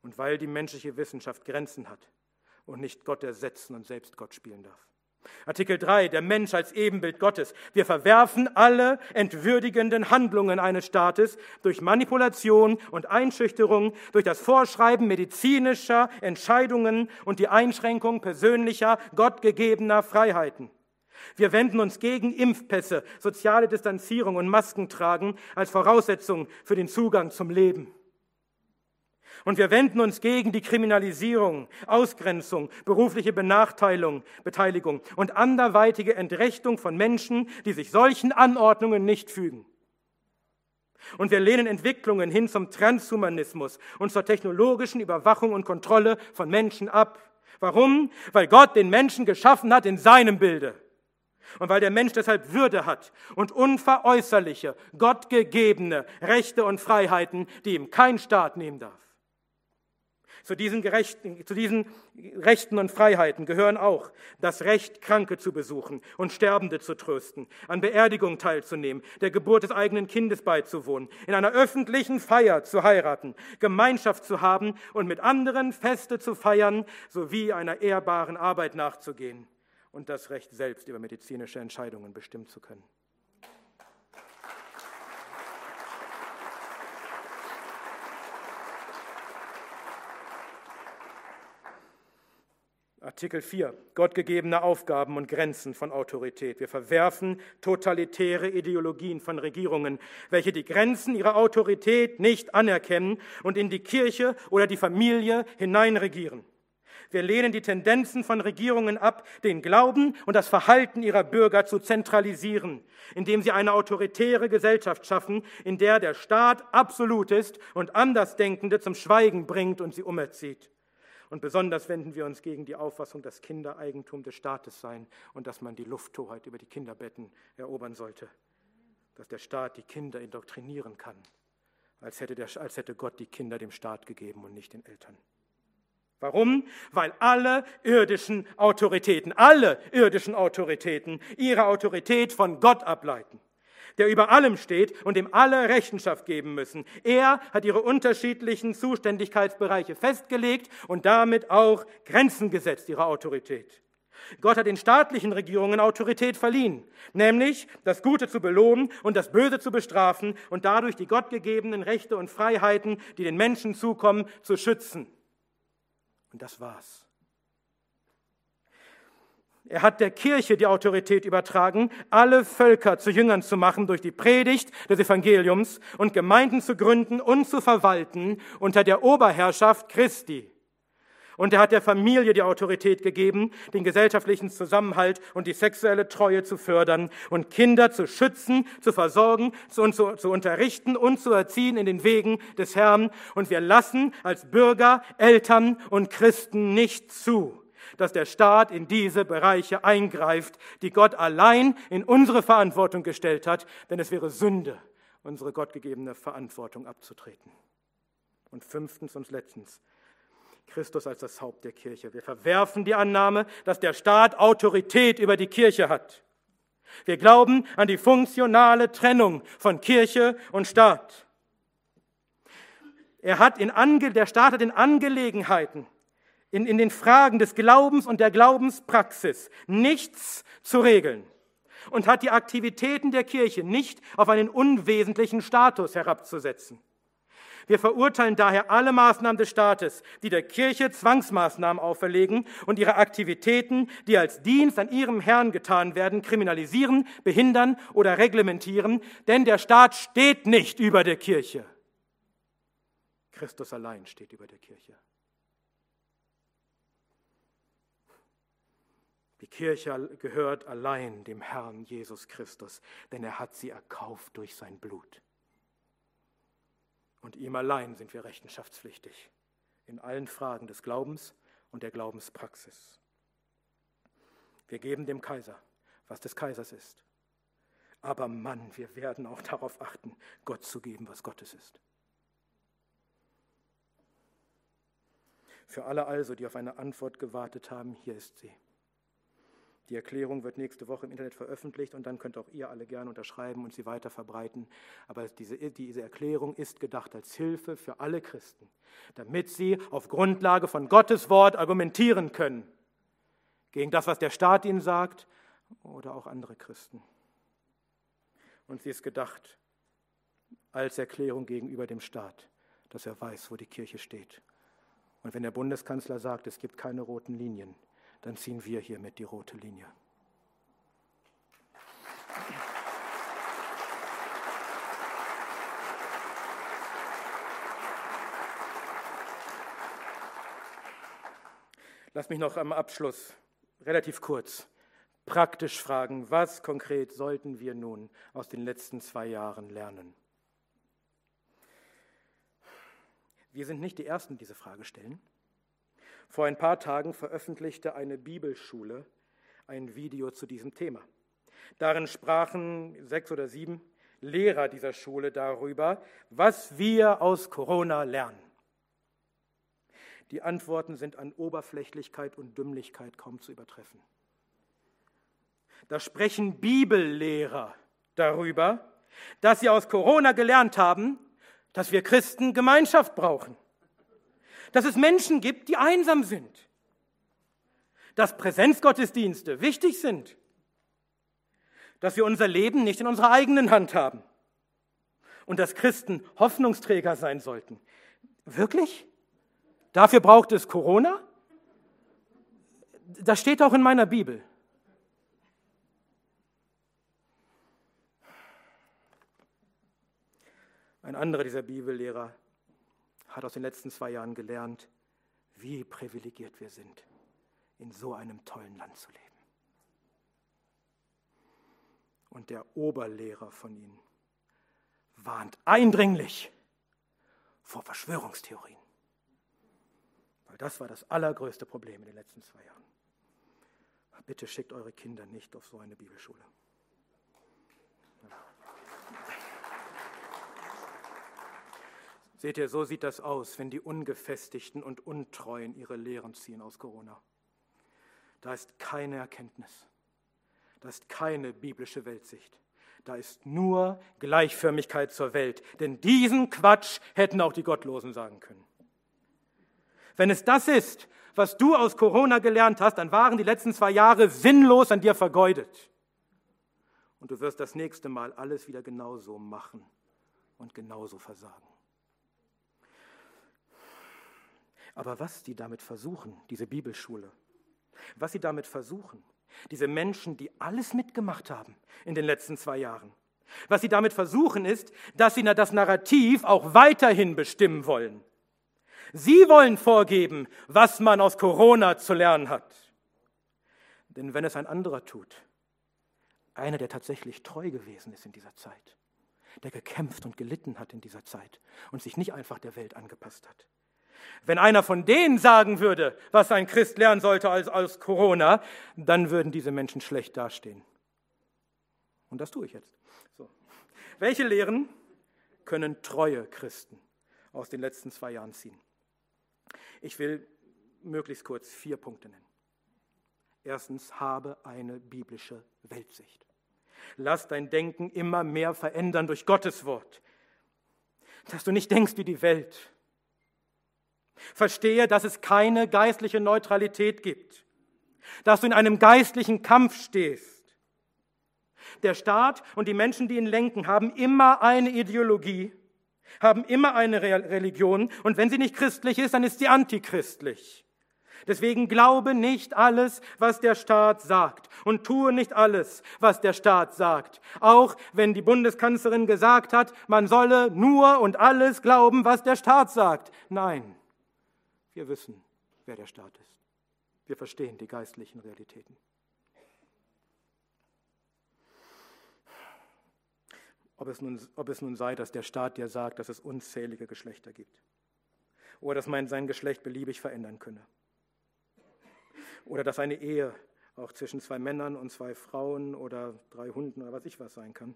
Und weil die menschliche Wissenschaft Grenzen hat und nicht Gott ersetzen und selbst Gott spielen darf. Artikel 3, der Mensch als Ebenbild Gottes. Wir verwerfen alle entwürdigenden Handlungen eines Staates durch Manipulation und Einschüchterung, durch das Vorschreiben medizinischer Entscheidungen und die Einschränkung persönlicher, gottgegebener Freiheiten. Wir wenden uns gegen Impfpässe, soziale Distanzierung und Maskentragen als Voraussetzung für den Zugang zum Leben. Und wir wenden uns gegen die Kriminalisierung, Ausgrenzung, berufliche Benachteiligung Beteiligung und anderweitige Entrechtung von Menschen, die sich solchen Anordnungen nicht fügen. Und wir lehnen Entwicklungen hin zum Transhumanismus und zur technologischen Überwachung und Kontrolle von Menschen ab. Warum? Weil Gott den Menschen geschaffen hat in seinem Bilde. Und weil der Mensch deshalb Würde hat und unveräußerliche, gottgegebene Rechte und Freiheiten, die ihm kein Staat nehmen darf. Zu diesen, zu diesen Rechten und Freiheiten gehören auch das Recht, Kranke zu besuchen und Sterbende zu trösten, an Beerdigungen teilzunehmen, der Geburt des eigenen Kindes beizuwohnen, in einer öffentlichen Feier zu heiraten, Gemeinschaft zu haben und mit anderen Feste zu feiern, sowie einer ehrbaren Arbeit nachzugehen und das Recht selbst über medizinische Entscheidungen bestimmen zu können. Artikel 4, gottgegebene Aufgaben und Grenzen von Autorität. Wir verwerfen totalitäre Ideologien von Regierungen, welche die Grenzen ihrer Autorität nicht anerkennen und in die Kirche oder die Familie hineinregieren. Wir lehnen die Tendenzen von Regierungen ab, den Glauben und das Verhalten ihrer Bürger zu zentralisieren, indem sie eine autoritäre Gesellschaft schaffen, in der der Staat absolut ist und Andersdenkende zum Schweigen bringt und sie umerzieht. Und besonders wenden wir uns gegen die Auffassung, dass Kinder Eigentum des Staates seien und dass man die Lufthoheit über die Kinderbetten erobern sollte. Dass der Staat die Kinder indoktrinieren kann, als hätte, der, als hätte Gott die Kinder dem Staat gegeben und nicht den Eltern. Warum? Weil alle irdischen Autoritäten, alle irdischen Autoritäten ihre Autorität von Gott ableiten der über allem steht und dem alle Rechenschaft geben müssen. Er hat ihre unterschiedlichen Zuständigkeitsbereiche festgelegt und damit auch Grenzen gesetzt, ihrer Autorität. Gott hat den staatlichen Regierungen Autorität verliehen, nämlich das Gute zu belohnen und das Böse zu bestrafen und dadurch die gottgegebenen Rechte und Freiheiten, die den Menschen zukommen, zu schützen. Und das war's. Er hat der Kirche die Autorität übertragen, alle Völker zu Jüngern zu machen durch die Predigt des Evangeliums und Gemeinden zu gründen und zu verwalten unter der Oberherrschaft Christi. Und er hat der Familie die Autorität gegeben, den gesellschaftlichen Zusammenhalt und die sexuelle Treue zu fördern und Kinder zu schützen, zu versorgen und zu, zu unterrichten und zu erziehen in den Wegen des Herrn. Und wir lassen als Bürger, Eltern und Christen nicht zu, dass der Staat in diese Bereiche eingreift, die Gott allein in unsere Verantwortung gestellt hat, denn es wäre Sünde, unsere gottgegebene Verantwortung abzutreten. Und fünftens und letztens, Christus als das Haupt der Kirche. Wir verwerfen die Annahme, dass der Staat Autorität über die Kirche hat. Wir glauben an die funktionale Trennung von Kirche und Staat. Er hat in Ange der Staat hat in Angelegenheiten in, in den Fragen des Glaubens und der Glaubenspraxis nichts zu regeln und hat die Aktivitäten der Kirche nicht auf einen unwesentlichen Status herabzusetzen. Wir verurteilen daher alle Maßnahmen des Staates, die der Kirche Zwangsmaßnahmen auferlegen und ihre Aktivitäten, die als Dienst an ihrem Herrn getan werden, kriminalisieren, behindern oder reglementieren, denn der Staat steht nicht über der Kirche. Christus allein steht über der Kirche. Die Kirche gehört allein dem Herrn Jesus Christus, denn er hat sie erkauft durch sein Blut. Und ihm allein sind wir rechenschaftspflichtig in allen Fragen des Glaubens und der Glaubenspraxis. Wir geben dem Kaiser, was des Kaisers ist. Aber Mann, wir werden auch darauf achten, Gott zu geben, was Gottes ist. Für alle also, die auf eine Antwort gewartet haben, hier ist sie. Die Erklärung wird nächste Woche im Internet veröffentlicht und dann könnt auch ihr alle gerne unterschreiben und sie weiter verbreiten. Aber diese, diese Erklärung ist gedacht als Hilfe für alle Christen, damit sie auf Grundlage von Gottes Wort argumentieren können gegen das, was der Staat ihnen sagt oder auch andere Christen. Und sie ist gedacht als Erklärung gegenüber dem Staat, dass er weiß, wo die Kirche steht. Und wenn der Bundeskanzler sagt, es gibt keine roten Linien, dann ziehen wir hiermit die rote Linie. Lass mich noch am Abschluss relativ kurz praktisch fragen, was konkret sollten wir nun aus den letzten zwei Jahren lernen? Wir sind nicht die Ersten, die diese Frage stellen. Vor ein paar Tagen veröffentlichte eine Bibelschule ein Video zu diesem Thema. Darin sprachen sechs oder sieben Lehrer dieser Schule darüber, was wir aus Corona lernen. Die Antworten sind an Oberflächlichkeit und Dümmlichkeit kaum zu übertreffen. Da sprechen Bibellehrer darüber, dass sie aus Corona gelernt haben, dass wir Christen Gemeinschaft brauchen, dass es Menschen gibt, die einsam sind, dass Präsenzgottesdienste wichtig sind, dass wir unser Leben nicht in unserer eigenen Hand haben und dass Christen Hoffnungsträger sein sollten. Wirklich? Dafür braucht es Corona? Das steht auch in meiner Bibel. Ein anderer dieser Bibellehrer hat aus den letzten zwei Jahren gelernt, wie privilegiert wir sind, in so einem tollen Land zu leben. Und der Oberlehrer von ihnen warnt eindringlich vor Verschwörungstheorien. Weil das war das allergrößte Problem in den letzten zwei Jahren. Bitte schickt eure Kinder nicht auf so eine Bibelschule. Seht ihr, so sieht das aus, wenn die Ungefestigten und Untreuen ihre Lehren ziehen aus Corona. Da ist keine Erkenntnis. Da ist keine biblische Weltsicht. Da ist nur Gleichförmigkeit zur Welt. Denn diesen Quatsch hätten auch die Gottlosen sagen können. Wenn es das ist, was du aus Corona gelernt hast, dann waren die letzten zwei Jahre sinnlos an dir vergeudet. Und du wirst das nächste Mal alles wieder genauso machen und genauso versagen. Aber was die damit versuchen, diese Bibelschule, was sie damit versuchen, diese Menschen, die alles mitgemacht haben in den letzten zwei Jahren, was sie damit versuchen ist, dass sie das Narrativ auch weiterhin bestimmen wollen. Sie wollen vorgeben, was man aus Corona zu lernen hat. Denn wenn es ein anderer tut, einer, der tatsächlich treu gewesen ist in dieser Zeit, der gekämpft und gelitten hat in dieser Zeit und sich nicht einfach der Welt angepasst hat, wenn einer von denen sagen würde, was ein Christ lernen sollte als, als Corona, dann würden diese Menschen schlecht dastehen. Und das tue ich jetzt. So. Welche Lehren können treue Christen aus den letzten zwei Jahren ziehen? Ich will möglichst kurz vier Punkte nennen. Erstens, habe eine biblische Weltsicht. Lass dein Denken immer mehr verändern durch Gottes Wort. Dass du nicht denkst wie die Welt, Verstehe, dass es keine geistliche Neutralität gibt, dass du in einem geistlichen Kampf stehst. Der Staat und die Menschen, die ihn lenken, haben immer eine Ideologie, haben immer eine Religion und wenn sie nicht christlich ist, dann ist sie antichristlich. Deswegen glaube nicht alles, was der Staat sagt und tue nicht alles, was der Staat sagt. Auch wenn die Bundeskanzlerin gesagt hat, man solle nur und alles glauben, was der Staat sagt. Nein, wir wissen, wer der Staat ist. Wir verstehen die geistlichen Realitäten. Ob es, nun, ob es nun sei, dass der Staat dir sagt, dass es unzählige Geschlechter gibt. Oder dass man sein Geschlecht beliebig verändern könne. Oder dass eine Ehe auch zwischen zwei Männern und zwei Frauen oder drei Hunden oder was ich was sein kann.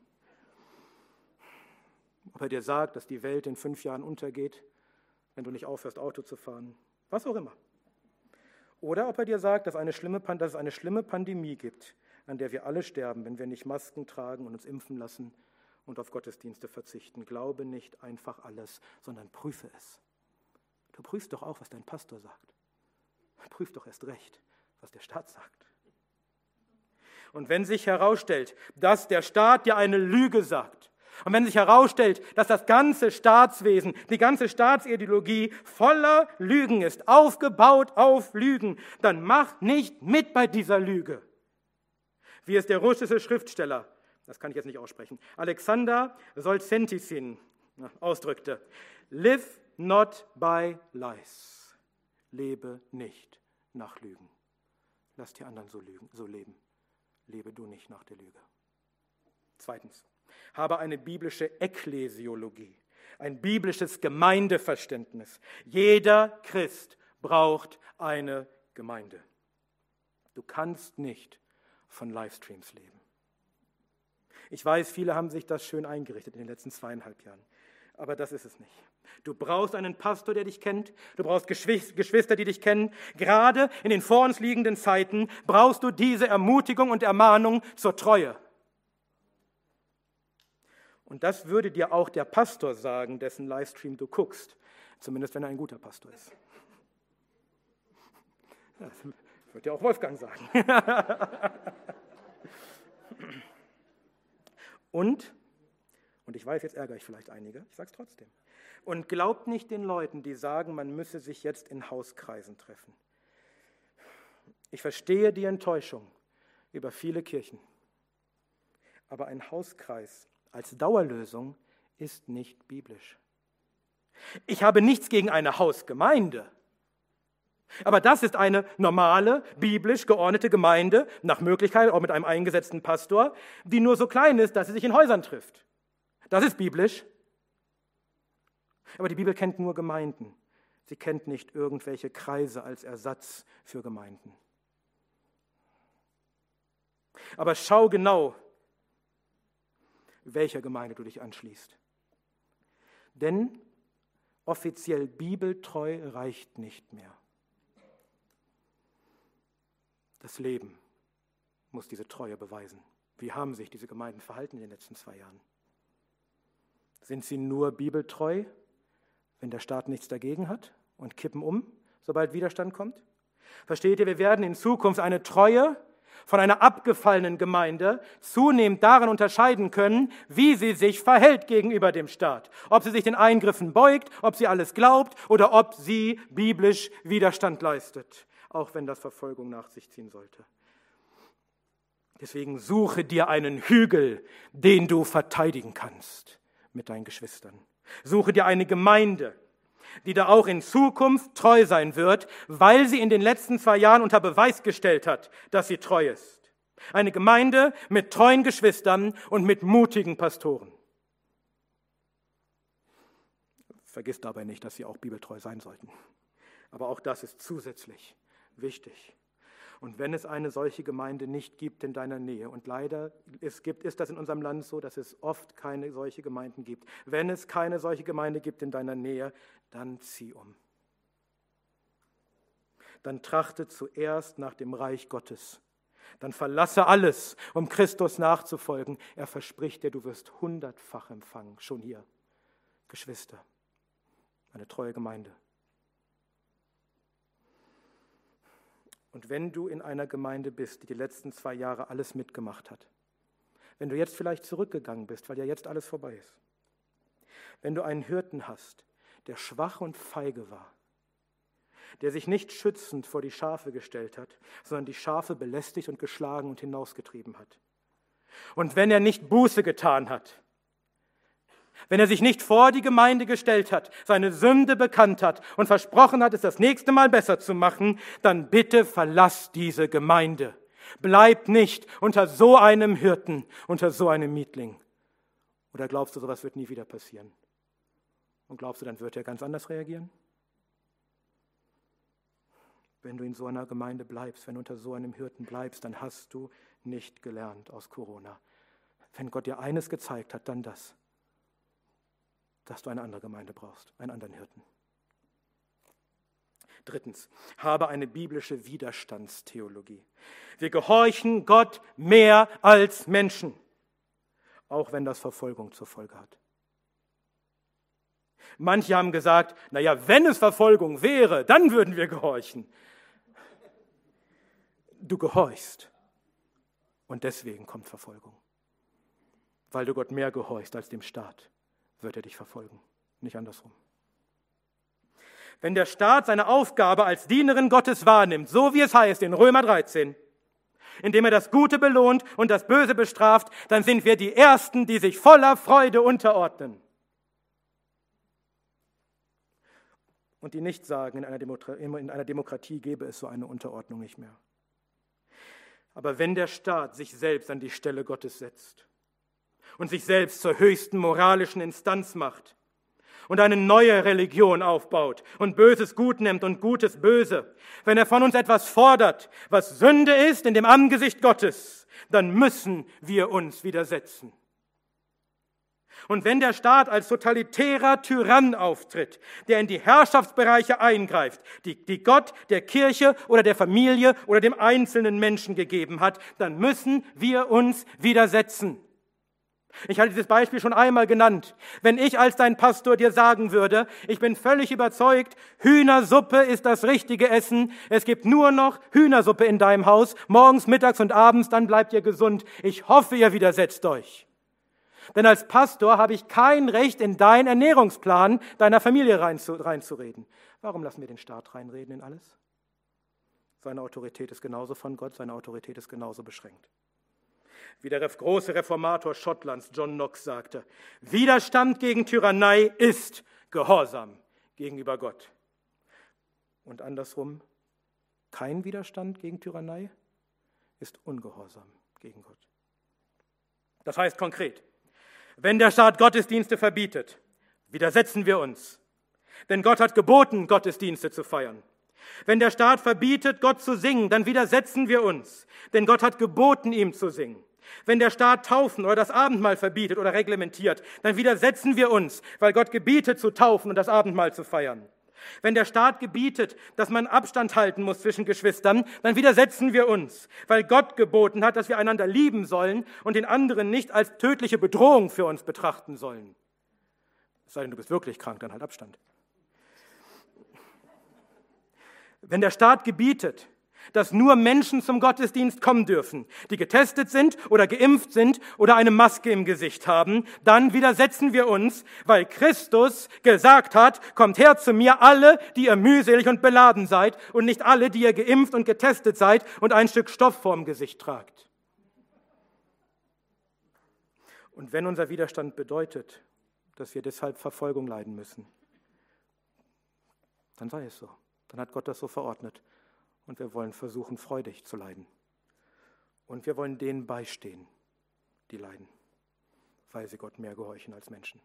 Ob er dir sagt, dass die Welt in fünf Jahren untergeht, wenn du nicht aufhörst, Auto zu fahren was auch immer. Oder ob er dir sagt, dass, eine schlimme, dass es eine schlimme Pandemie gibt, an der wir alle sterben, wenn wir nicht Masken tragen und uns impfen lassen und auf Gottesdienste verzichten. Glaube nicht einfach alles, sondern prüfe es. Du prüfst doch auch, was dein Pastor sagt. Prüf doch erst recht, was der Staat sagt. Und wenn sich herausstellt, dass der Staat dir eine Lüge sagt, und wenn sich herausstellt, dass das ganze Staatswesen, die ganze Staatsideologie voller Lügen ist, aufgebaut auf Lügen, dann mach nicht mit bei dieser Lüge. Wie es der russische Schriftsteller, das kann ich jetzt nicht aussprechen, Alexander Solzhenitsyn ausdrückte, live not by lies. Lebe nicht nach Lügen. Lass die anderen so, lügen, so leben. Lebe du nicht nach der Lüge. Zweitens habe eine biblische Ekklesiologie, ein biblisches Gemeindeverständnis. Jeder Christ braucht eine Gemeinde. Du kannst nicht von Livestreams leben. Ich weiß, viele haben sich das schön eingerichtet in den letzten zweieinhalb Jahren. Aber das ist es nicht. Du brauchst einen Pastor, der dich kennt. Du brauchst Geschwister, die dich kennen. Gerade in den vor uns liegenden Zeiten brauchst du diese Ermutigung und Ermahnung zur Treue. Und das würde dir auch der Pastor sagen, dessen Livestream du guckst. Zumindest wenn er ein guter Pastor ist. Das wird dir auch Wolfgang sagen. und, und ich weiß, jetzt ärgere ich vielleicht einige, ich sage es trotzdem. Und glaubt nicht den Leuten, die sagen, man müsse sich jetzt in Hauskreisen treffen. Ich verstehe die Enttäuschung über viele Kirchen. Aber ein Hauskreis als Dauerlösung ist nicht biblisch. Ich habe nichts gegen eine Hausgemeinde. Aber das ist eine normale, biblisch geordnete Gemeinde, nach Möglichkeit auch mit einem eingesetzten Pastor, die nur so klein ist, dass sie sich in Häusern trifft. Das ist biblisch. Aber die Bibel kennt nur Gemeinden. Sie kennt nicht irgendwelche Kreise als Ersatz für Gemeinden. Aber schau genau, welcher Gemeinde du dich anschließt. Denn offiziell bibeltreu reicht nicht mehr. Das Leben muss diese Treue beweisen. Wie haben sich diese Gemeinden verhalten in den letzten zwei Jahren? Sind sie nur bibeltreu, wenn der Staat nichts dagegen hat und kippen um, sobald Widerstand kommt? Versteht ihr, wir werden in Zukunft eine Treue von einer abgefallenen Gemeinde zunehmend darin unterscheiden können, wie sie sich verhält gegenüber dem Staat. Ob sie sich den Eingriffen beugt, ob sie alles glaubt oder ob sie biblisch Widerstand leistet, auch wenn das Verfolgung nach sich ziehen sollte. Deswegen suche dir einen Hügel, den du verteidigen kannst mit deinen Geschwistern. Suche dir eine Gemeinde, die da auch in Zukunft treu sein wird, weil sie in den letzten zwei Jahren unter Beweis gestellt hat, dass sie treu ist. Eine Gemeinde mit treuen Geschwistern und mit mutigen Pastoren. Vergiss dabei nicht, dass sie auch bibeltreu sein sollten. Aber auch das ist zusätzlich wichtig. Und wenn es eine solche Gemeinde nicht gibt in deiner Nähe, und leider es gibt, ist das in unserem Land so, dass es oft keine solche Gemeinden gibt. Wenn es keine solche Gemeinde gibt in deiner Nähe, dann zieh um. Dann trachte zuerst nach dem Reich Gottes. Dann verlasse alles, um Christus nachzufolgen. Er verspricht dir, du wirst hundertfach empfangen, schon hier. Geschwister, eine treue Gemeinde. Und wenn du in einer Gemeinde bist, die die letzten zwei Jahre alles mitgemacht hat, wenn du jetzt vielleicht zurückgegangen bist, weil ja jetzt alles vorbei ist, wenn du einen Hirten hast, der schwach und feige war, der sich nicht schützend vor die Schafe gestellt hat, sondern die Schafe belästigt und geschlagen und hinausgetrieben hat. Und wenn er nicht Buße getan hat, wenn er sich nicht vor die Gemeinde gestellt hat, seine Sünde bekannt hat und versprochen hat, es das nächste Mal besser zu machen, dann bitte verlass diese Gemeinde. Bleib nicht unter so einem Hirten, unter so einem Mietling. Oder glaubst du, sowas wird nie wieder passieren? Und glaubst du, dann wird er ganz anders reagieren? Wenn du in so einer Gemeinde bleibst, wenn du unter so einem Hirten bleibst, dann hast du nicht gelernt aus Corona. Wenn Gott dir eines gezeigt hat, dann das dass du eine andere Gemeinde brauchst, einen anderen Hirten. Drittens, habe eine biblische Widerstandstheologie. Wir gehorchen Gott mehr als Menschen, auch wenn das Verfolgung zur Folge hat. Manche haben gesagt, naja, wenn es Verfolgung wäre, dann würden wir gehorchen. Du gehorchst und deswegen kommt Verfolgung, weil du Gott mehr gehorchst als dem Staat wird er dich verfolgen, nicht andersrum. Wenn der Staat seine Aufgabe als Dienerin Gottes wahrnimmt, so wie es heißt in Römer 13, indem er das Gute belohnt und das Böse bestraft, dann sind wir die Ersten, die sich voller Freude unterordnen. Und die nicht sagen, in einer, in einer Demokratie gäbe es so eine Unterordnung nicht mehr. Aber wenn der Staat sich selbst an die Stelle Gottes setzt und sich selbst zur höchsten moralischen Instanz macht und eine neue Religion aufbaut und Böses gut nimmt und Gutes böse, wenn er von uns etwas fordert, was Sünde ist in dem Angesicht Gottes, dann müssen wir uns widersetzen. Und wenn der Staat als totalitärer Tyrann auftritt, der in die Herrschaftsbereiche eingreift, die, die Gott der Kirche oder der Familie oder dem einzelnen Menschen gegeben hat, dann müssen wir uns widersetzen. Ich hatte dieses Beispiel schon einmal genannt. Wenn ich als dein Pastor dir sagen würde, ich bin völlig überzeugt, Hühnersuppe ist das richtige Essen, es gibt nur noch Hühnersuppe in deinem Haus, morgens, mittags und abends, dann bleibt ihr gesund. Ich hoffe, ihr widersetzt euch. Denn als Pastor habe ich kein Recht, in deinen Ernährungsplan deiner Familie reinzureden. Warum lassen wir den Staat reinreden in alles? Seine Autorität ist genauso von Gott, seine Autorität ist genauso beschränkt. Wie der große Reformator Schottlands John Knox sagte, Widerstand gegen Tyrannei ist Gehorsam gegenüber Gott. Und andersrum, kein Widerstand gegen Tyrannei ist Ungehorsam gegen Gott. Das heißt konkret, wenn der Staat Gottesdienste verbietet, widersetzen wir uns. Denn Gott hat geboten, Gottesdienste zu feiern. Wenn der Staat verbietet, Gott zu singen, dann widersetzen wir uns. Denn Gott hat geboten, ihm zu singen. Wenn der Staat Taufen oder das Abendmahl verbietet oder reglementiert, dann widersetzen wir uns, weil Gott gebietet zu taufen und das Abendmahl zu feiern. Wenn der Staat gebietet, dass man Abstand halten muss zwischen Geschwistern, dann widersetzen wir uns, weil Gott geboten hat, dass wir einander lieben sollen und den anderen nicht als tödliche Bedrohung für uns betrachten sollen. Es sei denn, du bist wirklich krank, dann halt Abstand. Wenn der Staat gebietet, dass nur Menschen zum Gottesdienst kommen dürfen, die getestet sind oder geimpft sind oder eine Maske im Gesicht haben, dann widersetzen wir uns, weil Christus gesagt hat, kommt her zu mir alle, die ihr mühselig und beladen seid und nicht alle, die ihr geimpft und getestet seid und ein Stück Stoff vorm Gesicht tragt. Und wenn unser Widerstand bedeutet, dass wir deshalb Verfolgung leiden müssen, dann sei es so. Dann hat Gott das so verordnet und wir wollen versuchen, freudig zu leiden. Und wir wollen denen beistehen, die leiden, weil sie Gott mehr gehorchen als Menschen.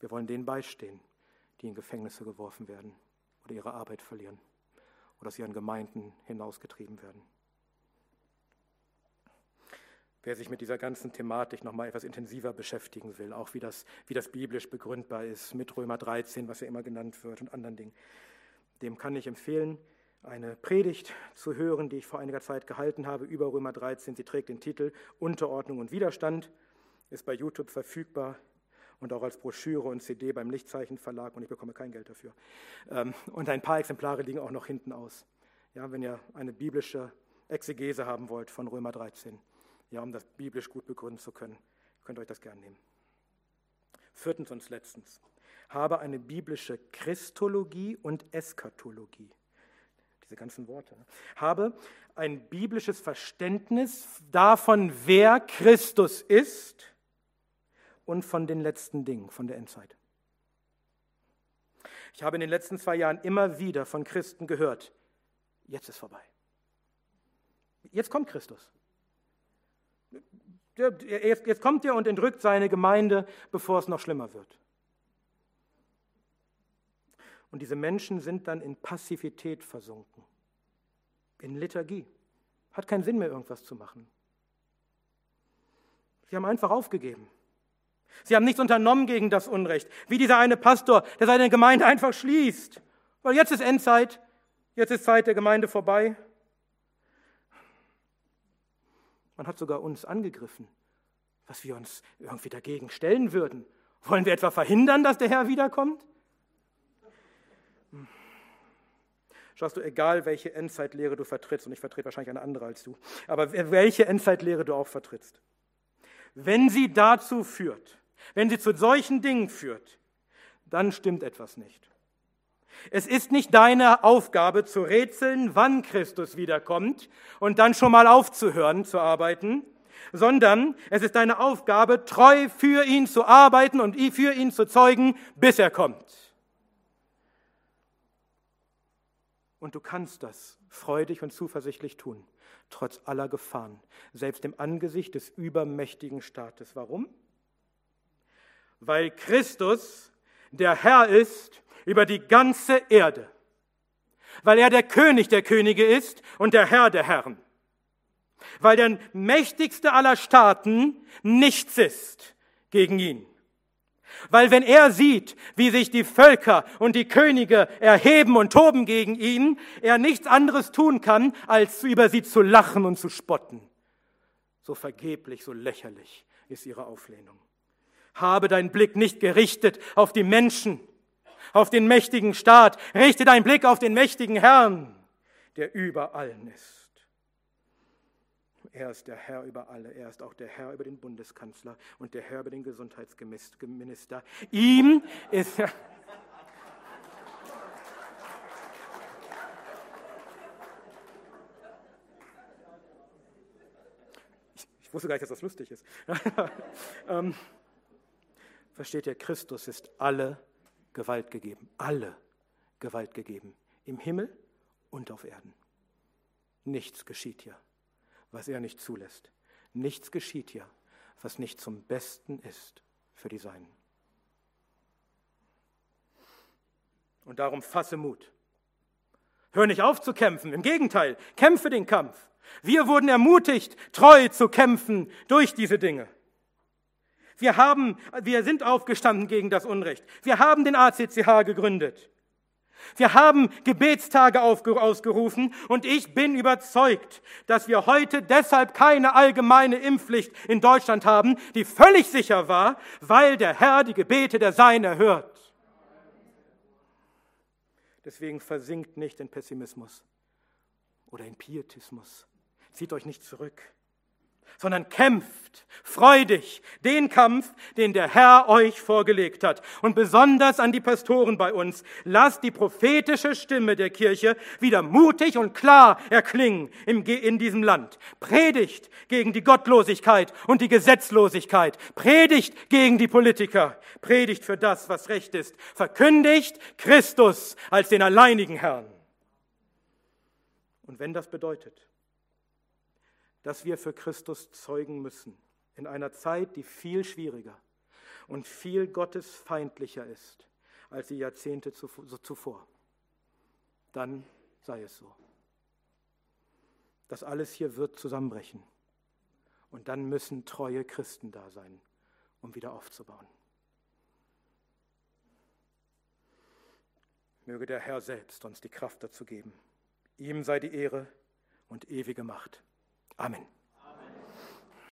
Wir wollen denen beistehen, die in Gefängnisse geworfen werden oder ihre Arbeit verlieren oder aus ihren Gemeinden hinausgetrieben werden. Wer sich mit dieser ganzen Thematik noch mal etwas intensiver beschäftigen will, auch wie das, wie das biblisch begründbar ist, mit Römer 13, was ja immer genannt wird und anderen Dingen, dem kann ich empfehlen, eine Predigt zu hören, die ich vor einiger Zeit gehalten habe über Römer 13. Sie trägt den Titel Unterordnung und Widerstand, ist bei YouTube verfügbar und auch als Broschüre und CD beim Lichtzeichen Verlag und ich bekomme kein Geld dafür. Ähm, und ein paar Exemplare liegen auch noch hinten aus. Ja, wenn ihr eine biblische Exegese haben wollt von Römer 13, ja, um das biblisch gut begründen zu können, könnt ihr euch das gern nehmen. Viertens und letztens, habe eine biblische Christologie und Eskatologie diese ganzen Worte, ne? habe ein biblisches Verständnis davon, wer Christus ist und von den letzten Dingen, von der Endzeit. Ich habe in den letzten zwei Jahren immer wieder von Christen gehört, jetzt ist vorbei. Jetzt kommt Christus. Jetzt kommt er und entrückt seine Gemeinde, bevor es noch schlimmer wird. Und diese Menschen sind dann in Passivität versunken, in Lethargie. Hat keinen Sinn mehr, irgendwas zu machen. Sie haben einfach aufgegeben. Sie haben nichts unternommen gegen das Unrecht, wie dieser eine Pastor, der seine Gemeinde einfach schließt. Weil jetzt ist Endzeit, jetzt ist Zeit der Gemeinde vorbei. Man hat sogar uns angegriffen, was wir uns irgendwie dagegen stellen würden. Wollen wir etwa verhindern, dass der Herr wiederkommt? Schaust du, egal welche Endzeitlehre du vertrittst, und ich vertrete wahrscheinlich eine andere als du, aber welche Endzeitlehre du auch vertrittst, wenn sie dazu führt, wenn sie zu solchen Dingen führt, dann stimmt etwas nicht. Es ist nicht deine Aufgabe zu rätseln, wann Christus wiederkommt und dann schon mal aufzuhören zu arbeiten, sondern es ist deine Aufgabe, treu für ihn zu arbeiten und für ihn zu zeugen, bis er kommt. Und du kannst das freudig und zuversichtlich tun, trotz aller Gefahren, selbst im Angesicht des übermächtigen Staates. Warum? Weil Christus der Herr ist über die ganze Erde. Weil er der König der Könige ist und der Herr der Herren. Weil der mächtigste aller Staaten nichts ist gegen ihn. Weil wenn er sieht, wie sich die Völker und die Könige erheben und toben gegen ihn, er nichts anderes tun kann, als über sie zu lachen und zu spotten. So vergeblich, so lächerlich ist ihre Auflehnung. Habe deinen Blick nicht gerichtet auf die Menschen, auf den mächtigen Staat, richte deinen Blick auf den mächtigen Herrn, der über allen ist. Er ist der Herr über alle. Er ist auch der Herr über den Bundeskanzler und der Herr über den Gesundheitsminister. Ihm ist. Ich wusste gar nicht, dass das lustig ist. ähm, versteht ihr, Christus ist alle Gewalt gegeben. Alle Gewalt gegeben. Im Himmel und auf Erden. Nichts geschieht hier was er nicht zulässt. Nichts geschieht hier, was nicht zum Besten ist für die Seinen. Und darum fasse Mut. Hör nicht auf zu kämpfen, im Gegenteil, kämpfe den Kampf. Wir wurden ermutigt, treu zu kämpfen durch diese Dinge. Wir haben, wir sind aufgestanden gegen das Unrecht. Wir haben den ACCH gegründet. Wir haben Gebetstage ausgerufen und ich bin überzeugt, dass wir heute deshalb keine allgemeine Impfpflicht in Deutschland haben, die völlig sicher war, weil der Herr die Gebete der Seinen erhört. Deswegen versinkt nicht in Pessimismus oder in Pietismus. Zieht euch nicht zurück sondern kämpft freudig den Kampf, den der Herr euch vorgelegt hat. Und besonders an die Pastoren bei uns, lasst die prophetische Stimme der Kirche wieder mutig und klar erklingen in diesem Land. Predigt gegen die Gottlosigkeit und die Gesetzlosigkeit. Predigt gegen die Politiker. Predigt für das, was recht ist. Verkündigt Christus als den alleinigen Herrn. Und wenn das bedeutet, dass wir für Christus zeugen müssen in einer Zeit, die viel schwieriger und viel gottesfeindlicher ist als die Jahrzehnte zuvor. Dann sei es so. Das alles hier wird zusammenbrechen. Und dann müssen treue Christen da sein, um wieder aufzubauen. Möge der Herr selbst uns die Kraft dazu geben. Ihm sei die Ehre und ewige Macht. Amen.